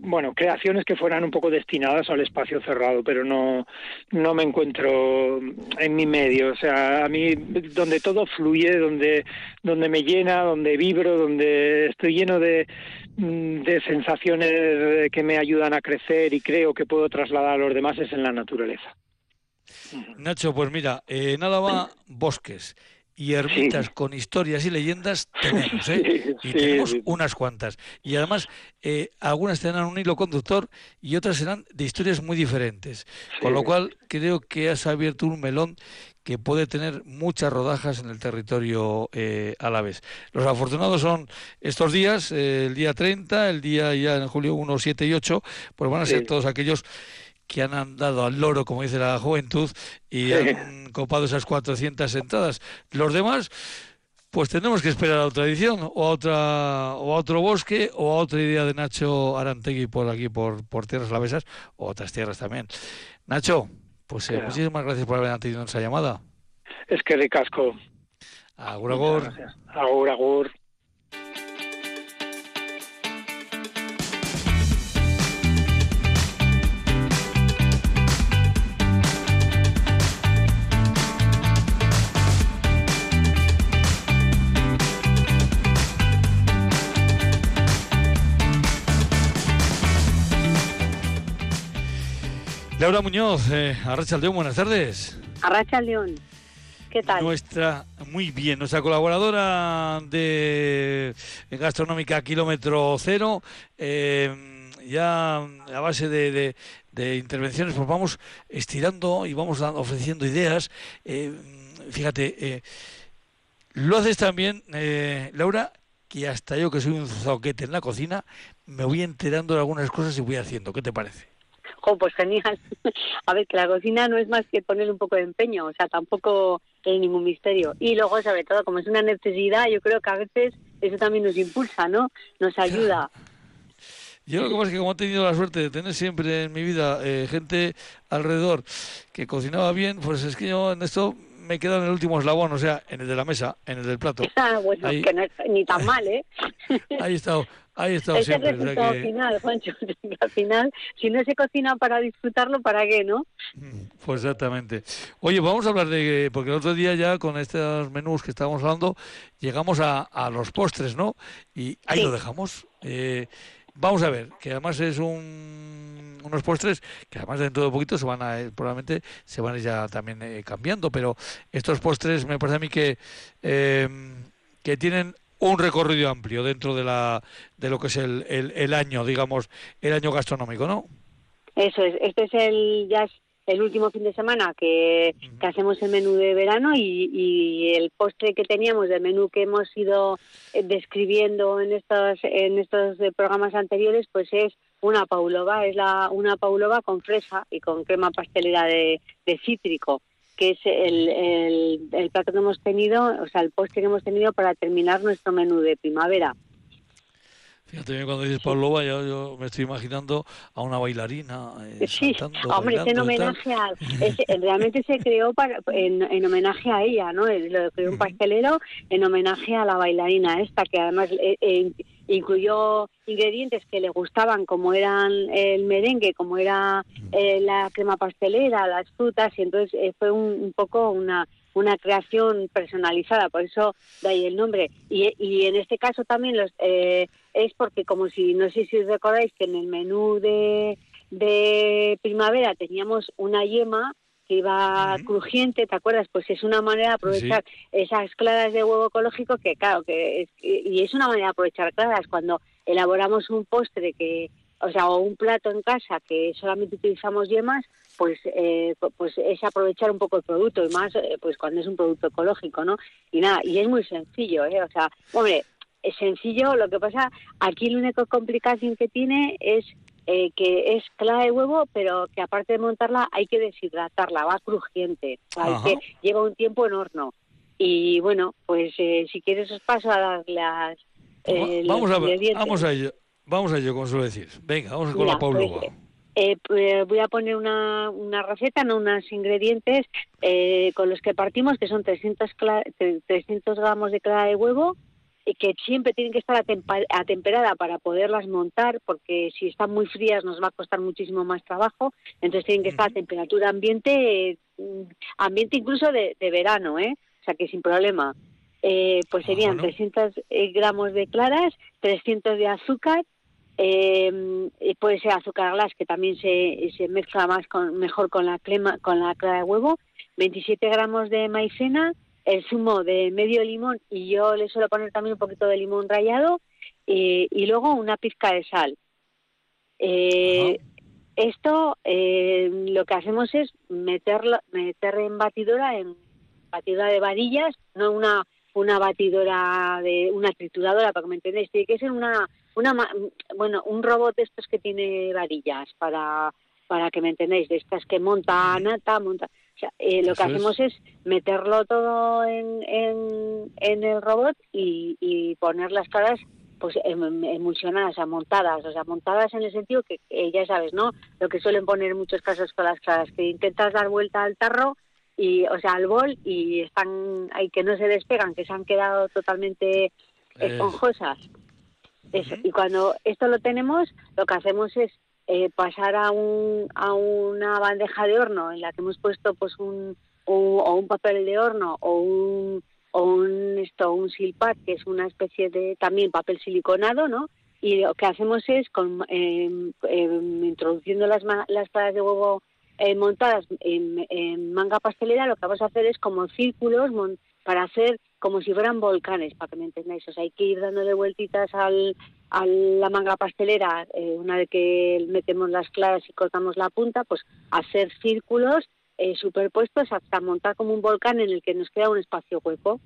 Speaker 6: bueno creaciones que fueran un poco destinadas al espacio cerrado pero no no me encuentro en mi medio o sea a mí donde todo fluye donde donde me llena donde vibro donde estoy lleno de de sensaciones que me ayudan a crecer y creo que puedo trasladar a los demás es en la naturaleza.
Speaker 1: Nacho, pues mira, en Álava, bosques y ermitas con historias y leyendas tenemos, ¿eh? y tenemos unas cuantas. Y además, eh, algunas tendrán un hilo conductor y otras serán de historias muy diferentes. Con lo cual, creo que has abierto un melón que puede tener muchas rodajas en el territorio eh, vez Los afortunados son estos días, eh, el día 30, el día ya en julio 1, 7 y 8, pues van a ser todos aquellos que han andado al loro, como dice la juventud, y han copado esas 400 entradas. Los demás, pues tenemos que esperar a otra edición, o a, otra, o a otro bosque, o a otra idea de Nacho Arantegui por aquí, por, por Tierras Lavesas, o otras tierras también. Nacho, pues eh, muchísimas gracias por haber atendido nuestra llamada.
Speaker 6: Es que ricasco.
Speaker 1: Agur, agur.
Speaker 6: Agur, agur.
Speaker 1: Laura Muñoz, eh, Arracha León, buenas tardes.
Speaker 7: Arracha León, ¿qué tal?
Speaker 1: Nuestra, muy bien, nuestra colaboradora de gastronómica Kilómetro Cero, eh, ya a base de, intervenciones, pues vamos estirando y vamos ofreciendo ideas. Eh, fíjate, eh, lo haces también, Laura, que hasta yo que soy un zoquete en la cocina, me voy enterando de algunas cosas y voy haciendo. ¿Qué te parece?
Speaker 7: Pues genial. A ver, que la cocina no es más que poner un poco de empeño, o sea, tampoco hay ningún misterio. Y luego, sobre todo, como es una necesidad, yo creo que a veces eso también nos impulsa, ¿no? Nos ayuda.
Speaker 1: Yo lo que pasa es que como he tenido la suerte de tener siempre en mi vida eh, gente alrededor que cocinaba bien, pues es que yo en esto me he quedado en el último eslabón, o sea, en el de la mesa, en el del plato.
Speaker 7: Ah, bueno,
Speaker 1: Ahí-
Speaker 7: que no es ni tan mal, ¿eh?
Speaker 1: Ahí he estado, ahí he estado
Speaker 7: Es el
Speaker 1: siempre. o sea
Speaker 7: resultado
Speaker 1: que-
Speaker 7: final, Juancho. al final, si no se cocina para disfrutarlo, ¿para qué, no?
Speaker 1: Pues exactamente. Oye, vamos a hablar de, porque el otro día ya con estos menús que estábamos hablando, llegamos a, a los postres, ¿no? Y ahí
Speaker 7: Sí.
Speaker 1: lo dejamos. Eh, vamos a ver, que además es un, unos postres que además dentro de poquito se van a, eh, probablemente se van a ir ya también eh, cambiando, pero estos postres me parece a mí que, eh, que tienen un recorrido amplio dentro de la de lo que es el, el, el año, digamos, el año gastronómico, ¿no?
Speaker 7: Eso es, este es el ya es el último fin de semana que, que hacemos el menú de verano y, y el postre que teníamos del menú que hemos ido eh, describiendo en estos en estos programas anteriores, pues es una paulova, es la una paulova con fresa y con crema pastelera de, de cítrico, que es el, el, el plato que hemos tenido, o sea, el postre que hemos tenido para terminar nuestro menú de primavera.
Speaker 1: Fíjate bien cuando dices Pavlova, yo, yo me estoy imaginando a una bailarina eh,
Speaker 7: Sí,
Speaker 1: saltando,
Speaker 7: hombre, es en
Speaker 1: bailando y tal.
Speaker 7: homenaje a, es- realmente se creó para, en, en homenaje a ella, ¿no? El- Lo creó un pastelero en homenaje a la bailarina esta, que además eh, eh, incluyó ingredientes que le gustaban, como eran el merengue, como era eh, la crema pastelera, las frutas, y entonces eh, fue un, un poco una una creación personalizada, por eso de ahí el nombre. Y, y en este caso también los, eh, es porque, como si, no sé si os recordáis, que en el menú de, de primavera teníamos una yema que iba crujiente, ¿te acuerdas? Pues es una manera de aprovechar esas claras de huevo ecológico que, claro, que es, y es una manera de aprovechar claras cuando elaboramos un postre que, o sea, o un plato en casa que solamente utilizamos yemas, pues eh, pues es aprovechar un poco el producto y más eh, pues cuando es un producto ecológico, ¿no? Y nada, y es muy sencillo, ¿eh? O sea, hombre, es sencillo, lo que pasa, aquí la única complicación que tiene es eh, que es clara de huevo, pero que aparte de montarla hay que deshidratarla, va crujiente, hay que lleva un tiempo en horno. Y bueno, pues eh, si quieres os paso a dar las... eh,
Speaker 1: Va- vamos, a, ver, vamos a ello, vamos a ello, como suele decir. Venga, vamos con
Speaker 7: Mira,
Speaker 1: la Pavlova.
Speaker 7: pues, eh, pues, voy a poner una, una receta, no unos ingredientes eh, con los que partimos, que son 300, cla- tre- 300 gramos de clara de huevo, y que siempre tienen que estar atemperada para poderlas montar, porque si están muy frías nos va a costar muchísimo más trabajo, entonces tienen que estar a temperatura ambiente, mm, ambiente incluso de, de verano, ¿eh? o sea que sin problema. Eh, pues
Speaker 1: Ah,
Speaker 7: serían
Speaker 1: bueno.
Speaker 7: 300 eh, gramos de claras, 300 de azúcar, eh, y puede ser azúcar glass que también se, se mezcla más con, mejor con la crema con la clara de huevo 27 gramos de maicena el zumo de medio limón y yo le suelo poner también un poquito de limón rallado eh, y luego una pizca de sal. Eh, esto eh, lo que hacemos es meterlo meter en batidora en batidora de varillas no una una batidora de una trituradora para que me entendáis tiene que ser una una bueno un robot de estos que tiene varillas para para que me entendáis de estas que monta nata monta o sea, eh, lo que
Speaker 1: Eso
Speaker 7: hacemos es meterlo todo en, en, en el robot y, y poner las caras pues em- emulsionadas, o sea, montadas, o sea, montadas en el sentido que, que ya sabes, ¿no? Lo que suelen poner en muchos casos con las claras, que intentas dar vuelta al tarro y, o sea, al bol y están ahí que no se despegan, que se han quedado totalmente esponjosas. Eso. Y cuando esto lo tenemos, lo que hacemos es eh, pasar a, un, a una bandeja de horno en la que hemos puesto pues un, un- o un papel de horno o un o un esto un silpat que es una especie de también papel siliconado, ¿no? Y lo que hacemos es con em, introduciendo las las claras de huevo eh, montadas en, en manga pastelera, lo que vamos a hacer es como círculos mon- para hacer como si fueran volcanes, para que me entendáis. O sea, hay que ir dándole vueltitas al, a la manga pastelera, eh, una vez que metemos las claras y cortamos la punta, pues hacer círculos eh, superpuestos hasta montar como un volcán en el que nos queda un espacio hueco,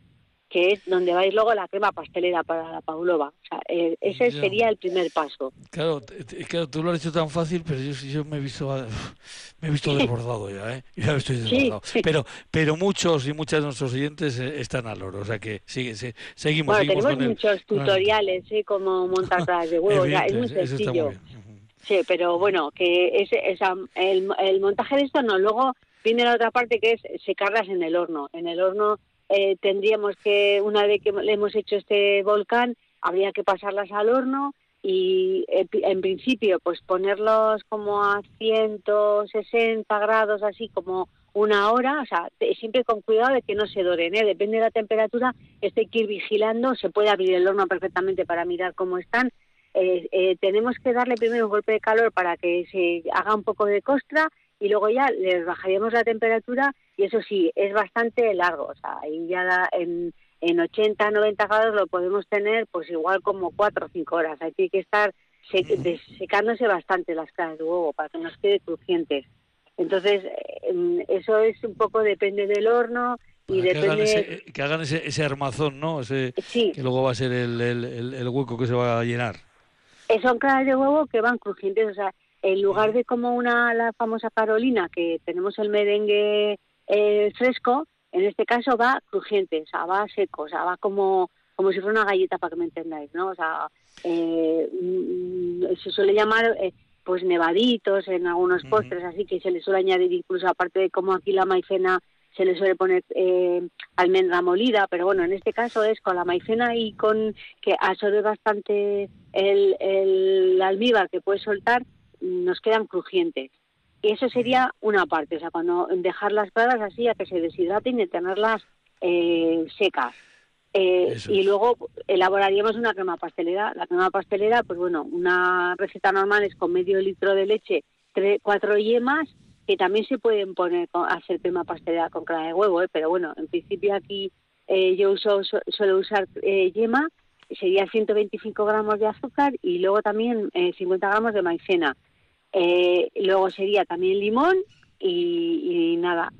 Speaker 7: que es donde va a ir luego la crema pastelera para la pavlova. O sea, eh, ese
Speaker 1: Ya.
Speaker 7: sería el primer paso.
Speaker 1: Claro, claro, tú lo has hecho tan fácil, pero yo, yo me he visto ah, me he visto desbordado ya, ¿eh? Ya estoy desbordado.
Speaker 7: sí.
Speaker 1: Pero pero muchos y muchas de nuestros oyentes eh, están al oro, o sea que sigue, sí, seguimos,
Speaker 7: Bueno,
Speaker 1: seguimos
Speaker 7: tenemos muchos
Speaker 1: el-
Speaker 7: tutoriales, ¿eh? Como montar de huevo, ya, es muy sencillo. Sí, pero bueno, que ese, esa, el, el montaje de esto no. Luego viene la otra parte que es secarlas en el horno. En el horno eh, tendríamos que, una vez que le hemos hecho este volcán, habría que pasarlas al horno y eh, en principio pues ponerlos como a 160 grados así como una hora, o sea, siempre con cuidado de que no se doren, ¿eh? depende de la temperatura, este hay que ir vigilando, se puede abrir el horno perfectamente para mirar cómo están. Eh, eh, tenemos que darle primero un golpe de calor para que se haga un poco de costra y luego ya les bajaríamos la temperatura y eso sí, es bastante largo, o sea, ahí ya en, en 80, 90 grados lo podemos tener pues igual como 4 o 5 horas, ahí tiene que estar secándose bastante las claras de huevo para que nos quede crujientes. Entonces, em, eso es un poco, depende del horno y depende...
Speaker 1: Que hagan, ese, que hagan ese, armazón, ¿no? Ese,
Speaker 7: sí.
Speaker 1: Que luego va a ser el, el, el, hueco que se va a llenar.
Speaker 7: Eh, son claras de huevo que van crujientes, o sea, en lugar de como una la famosa Carolina, que tenemos el merengue eh, fresco, en este caso va crujiente, o sea, va seco, o sea, va como, como si fuera una galleta, para que me entendáis, ¿no? O sea, eh, mm, se suele llamar eh, pues nevaditos en algunos postres, así que se le suele añadir incluso, aparte de como aquí la maicena se le suele poner eh, almendra molida, pero bueno, en este caso es con la maicena y con que absorbe bastante el, el almíbar que puede soltar, nos quedan crujientes. Y eso sería una parte, o sea, cuando dejar las claras así a que se deshidraten y tenerlas eh, secas. Eh, y luego elaboraríamos una crema pastelera. La crema pastelera, pues bueno, una receta normal es con medio litro de leche, tres, cuatro yemas, que también se pueden poner a hacer crema pastelera con clara de huevo, ¿eh? pero bueno, en principio aquí eh, yo uso, suelo usar eh, yema, sería 125 gramos de azúcar y luego también 50 gramos de maicena. Luego sería también limón y, y nada,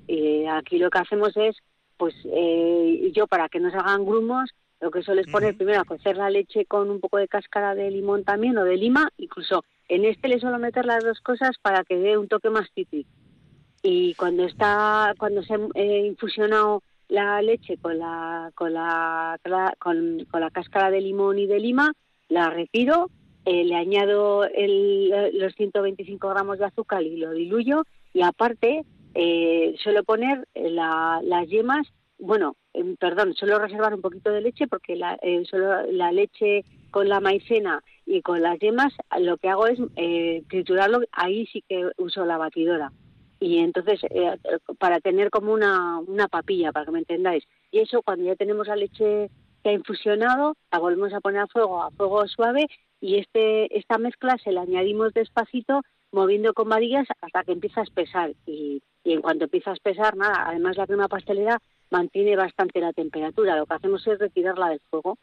Speaker 7: aquí lo que hacemos es pues eh, yo para que no se hagan grumos, lo que suelo es poner primero a cocer la leche con un poco de cáscara de limón también o de lima, incluso en este le suelo meter las dos cosas para que dé un toque más cítrico. Y cuando está, cuando se ha eh, infusionado la leche con la, con la, con, la cáscara de limón y de lima, la retiro, eh, le añado el, los 125 gramos de azúcar y lo diluyo y aparte eh, suelo poner eh, las yemas, bueno, perdón, suelo reservar un poquito de leche porque la, eh, la leche con la maicena y con las yemas lo que hago es eh, triturarlo, ahí sí que uso la batidora. Y entonces, eh, para tener como una, una papilla, para que me entendáis. Y eso, cuando ya tenemos la leche que ha infusionado, la volvemos a poner a fuego, a fuego suave, y este esta mezcla se la añadimos despacito moviendo con varillas hasta que empieza a espesar y, en cuanto empieza a espesar, nada, además la crema pastelera mantiene bastante la temperatura, lo que hacemos es retirarla del fuego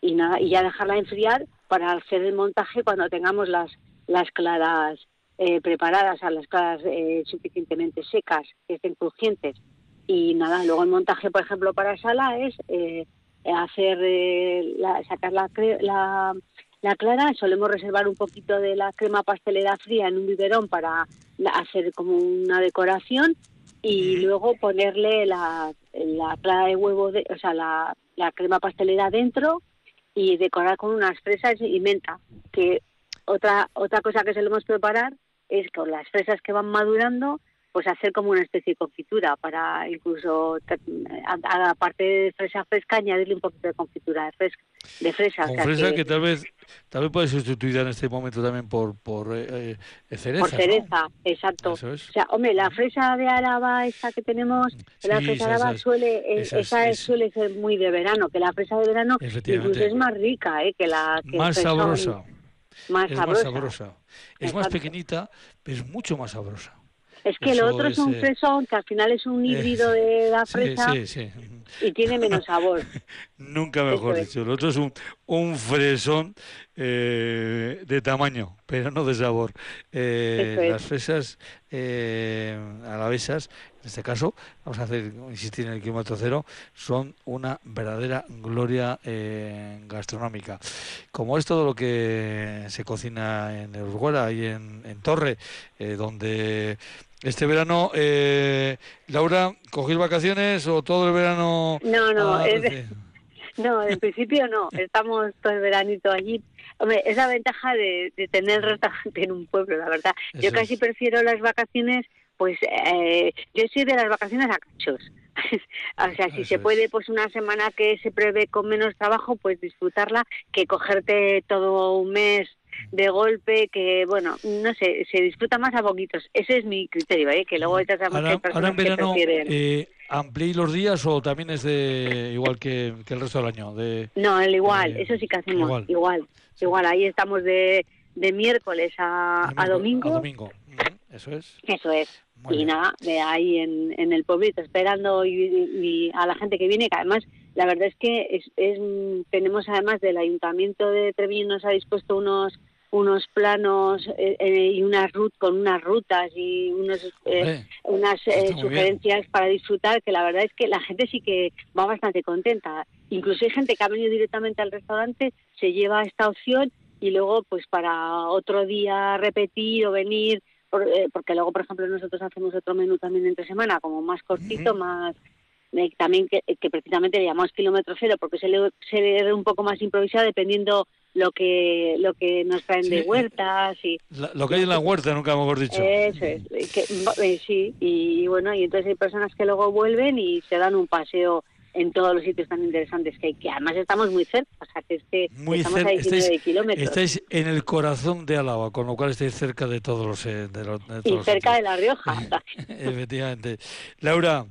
Speaker 7: y nada, y ya dejarla enfriar para hacer el montaje cuando tengamos las, las claras eh, preparadas, a las claras eh, suficientemente secas, que estén crujientes. Y nada, luego el montaje, por ejemplo, para sala es eh, hacer, la, sacar la, la, la clara solemos reservar un poquito de la crema pastelera fría en un biberón para hacer como una decoración y luego ponerle la, la clara de huevo, de, o sea, la, la crema pastelera dentro y decorar con unas fresas y menta. Que otra otra cosa que solemos preparar es con las fresas que van madurando, pues hacer como una especie de confitura para incluso aparte de fresa fresca añadirle un poquito de confitura de, fresca, de fresa.
Speaker 1: Con fresa que, tal vez tal vez puede sustituida en este momento también por por eh, eh cereza.
Speaker 7: Por cereza, exacto. O sea, hombre, la fresa de Álava esa que tenemos, la fresa de Álava suele esa, suele ser muy de verano, que la fresa de verano incluso es más rica, eh, que la que
Speaker 1: más sabrosa.
Speaker 7: Más
Speaker 1: es
Speaker 7: sabrosa.
Speaker 1: más sabrosa. Es más pequeñita, pero es mucho más sabrosa.
Speaker 7: Es que el otro es, un fresón que al final es un híbrido de la fresa y tiene menos sabor.
Speaker 1: Nunca mejor dicho. El otro es un, un fresón eh, de tamaño, pero no de sabor. Eh, las fresas eh, alavesas, en este caso, vamos a hacer insistir en el kilómetro cero, son una verdadera gloria eh, gastronómica. Como es todo lo que se cocina en Uruguay y en, en Torre, eh, donde este verano, eh, Laura, ¿cogís vacaciones o todo el verano?
Speaker 7: No, no, no, en principio no. Estamos todo el veranito allí. Hombre, es la ventaja de, tener restaurante en un pueblo, la verdad. Yo casi prefiero las vacaciones pues eh, yo soy de las vacaciones a cachos. o sea, si
Speaker 1: Eso
Speaker 7: se puede, pues una semana que se prevé con menos trabajo, pues disfrutarla, que cogerte todo un mes de golpe, que bueno, no sé, se disfruta más a poquitos. Ese es mi criterio, ¿eh? que luego hay
Speaker 1: Ahora, ahora
Speaker 7: personas
Speaker 1: en
Speaker 7: que prefieren...
Speaker 1: eh, ¿ampliéis los días o también es de igual que, que el resto del año? De,
Speaker 7: No, el igual, eso sí que hacemos,
Speaker 1: igual.
Speaker 7: igual, igual, ahí estamos de, de miércoles a, a domingo,
Speaker 1: A domingo. Eso es.
Speaker 7: eso es,
Speaker 1: Muy
Speaker 7: y
Speaker 1: bien.
Speaker 7: nada, de ahí en, en el pueblito esperando y, y a la gente que viene, que además la verdad es que es, es, tenemos además del Ayuntamiento de Treviño nos ha dispuesto unos unos planos eh, eh, y unas rut con unas rutas y unos eh, unas eh,
Speaker 1: bien.
Speaker 7: sugerencias para disfrutar que la verdad es que la gente sí que va bastante contenta incluso hay gente que ha venido directamente al restaurante se lleva esta opción y luego pues para otro día repetir o venir por- eh, porque luego por ejemplo nosotros hacemos otro menú también entre semana como más cortito
Speaker 1: Ujú.
Speaker 7: más eh, también que, que precisamente le llamamos kilómetro cero porque se le, se le un poco más improvisado dependiendo lo que lo que nos traen
Speaker 1: Sí,
Speaker 7: de huertas y
Speaker 1: la- lo que hay en la huerta, nunca mejor dicho.
Speaker 7: eso es, eh, que, eh, sí, y bueno, y entonces hay personas que luego vuelven y se dan un paseo en todos los sitios tan interesantes que hay, que además estamos muy cerca, o sea que es que
Speaker 1: Muy
Speaker 7: estamos a
Speaker 1: cerca,
Speaker 7: 19
Speaker 1: estáis,
Speaker 7: kilómetros
Speaker 1: estáis en el corazón de Álava, con lo cual estáis cerca de todos los... eh, de los- de
Speaker 7: y
Speaker 1: los
Speaker 7: cerca de. La Rioja.
Speaker 1: Efectivamente. Laura,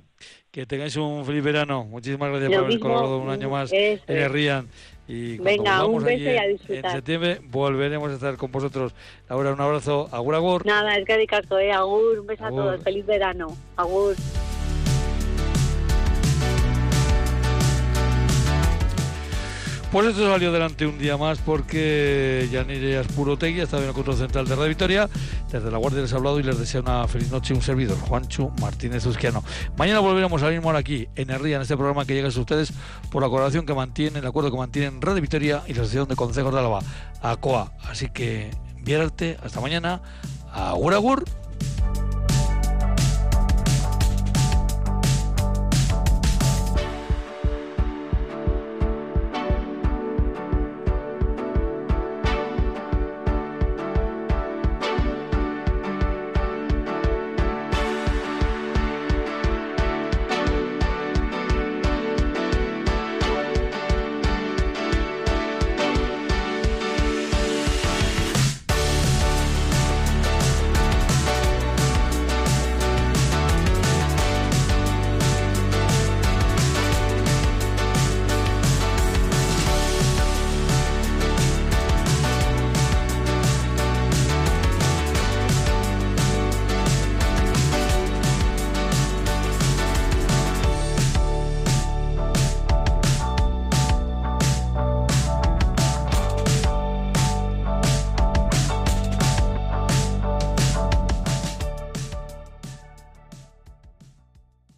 Speaker 1: que tengáis un feliz verano. Muchísimas gracias
Speaker 7: Lo
Speaker 1: por haber colaborado un año más en el Rían. Y
Speaker 7: Venga, un beso
Speaker 1: allí
Speaker 7: y a
Speaker 1: en- En
Speaker 7: disfrutar.
Speaker 1: septiembre volveremos a estar con vosotros. Laura, un abrazo. Agur, agur.
Speaker 7: Nada, es que de caso, eh, Agur, un beso
Speaker 1: Agur.
Speaker 7: a todos, feliz verano, Agur.
Speaker 1: Pues esto salió adelante un día más porque Yanire Aspurotegui ha estado en el control central de Radio Victoria. Desde la Guardia les ha hablado y les desea una feliz noche un servidor, Juanchu Martínez Uzquiano. Mañana volveremos al mismo aquí, en Herría, en este programa que llega a ustedes por la colaboración que mantiene, el acuerdo que mantienen Radio Victoria y la Asociación de Consejos de Álava, ACOA. Así que, viérate, hasta mañana. Agur, agur.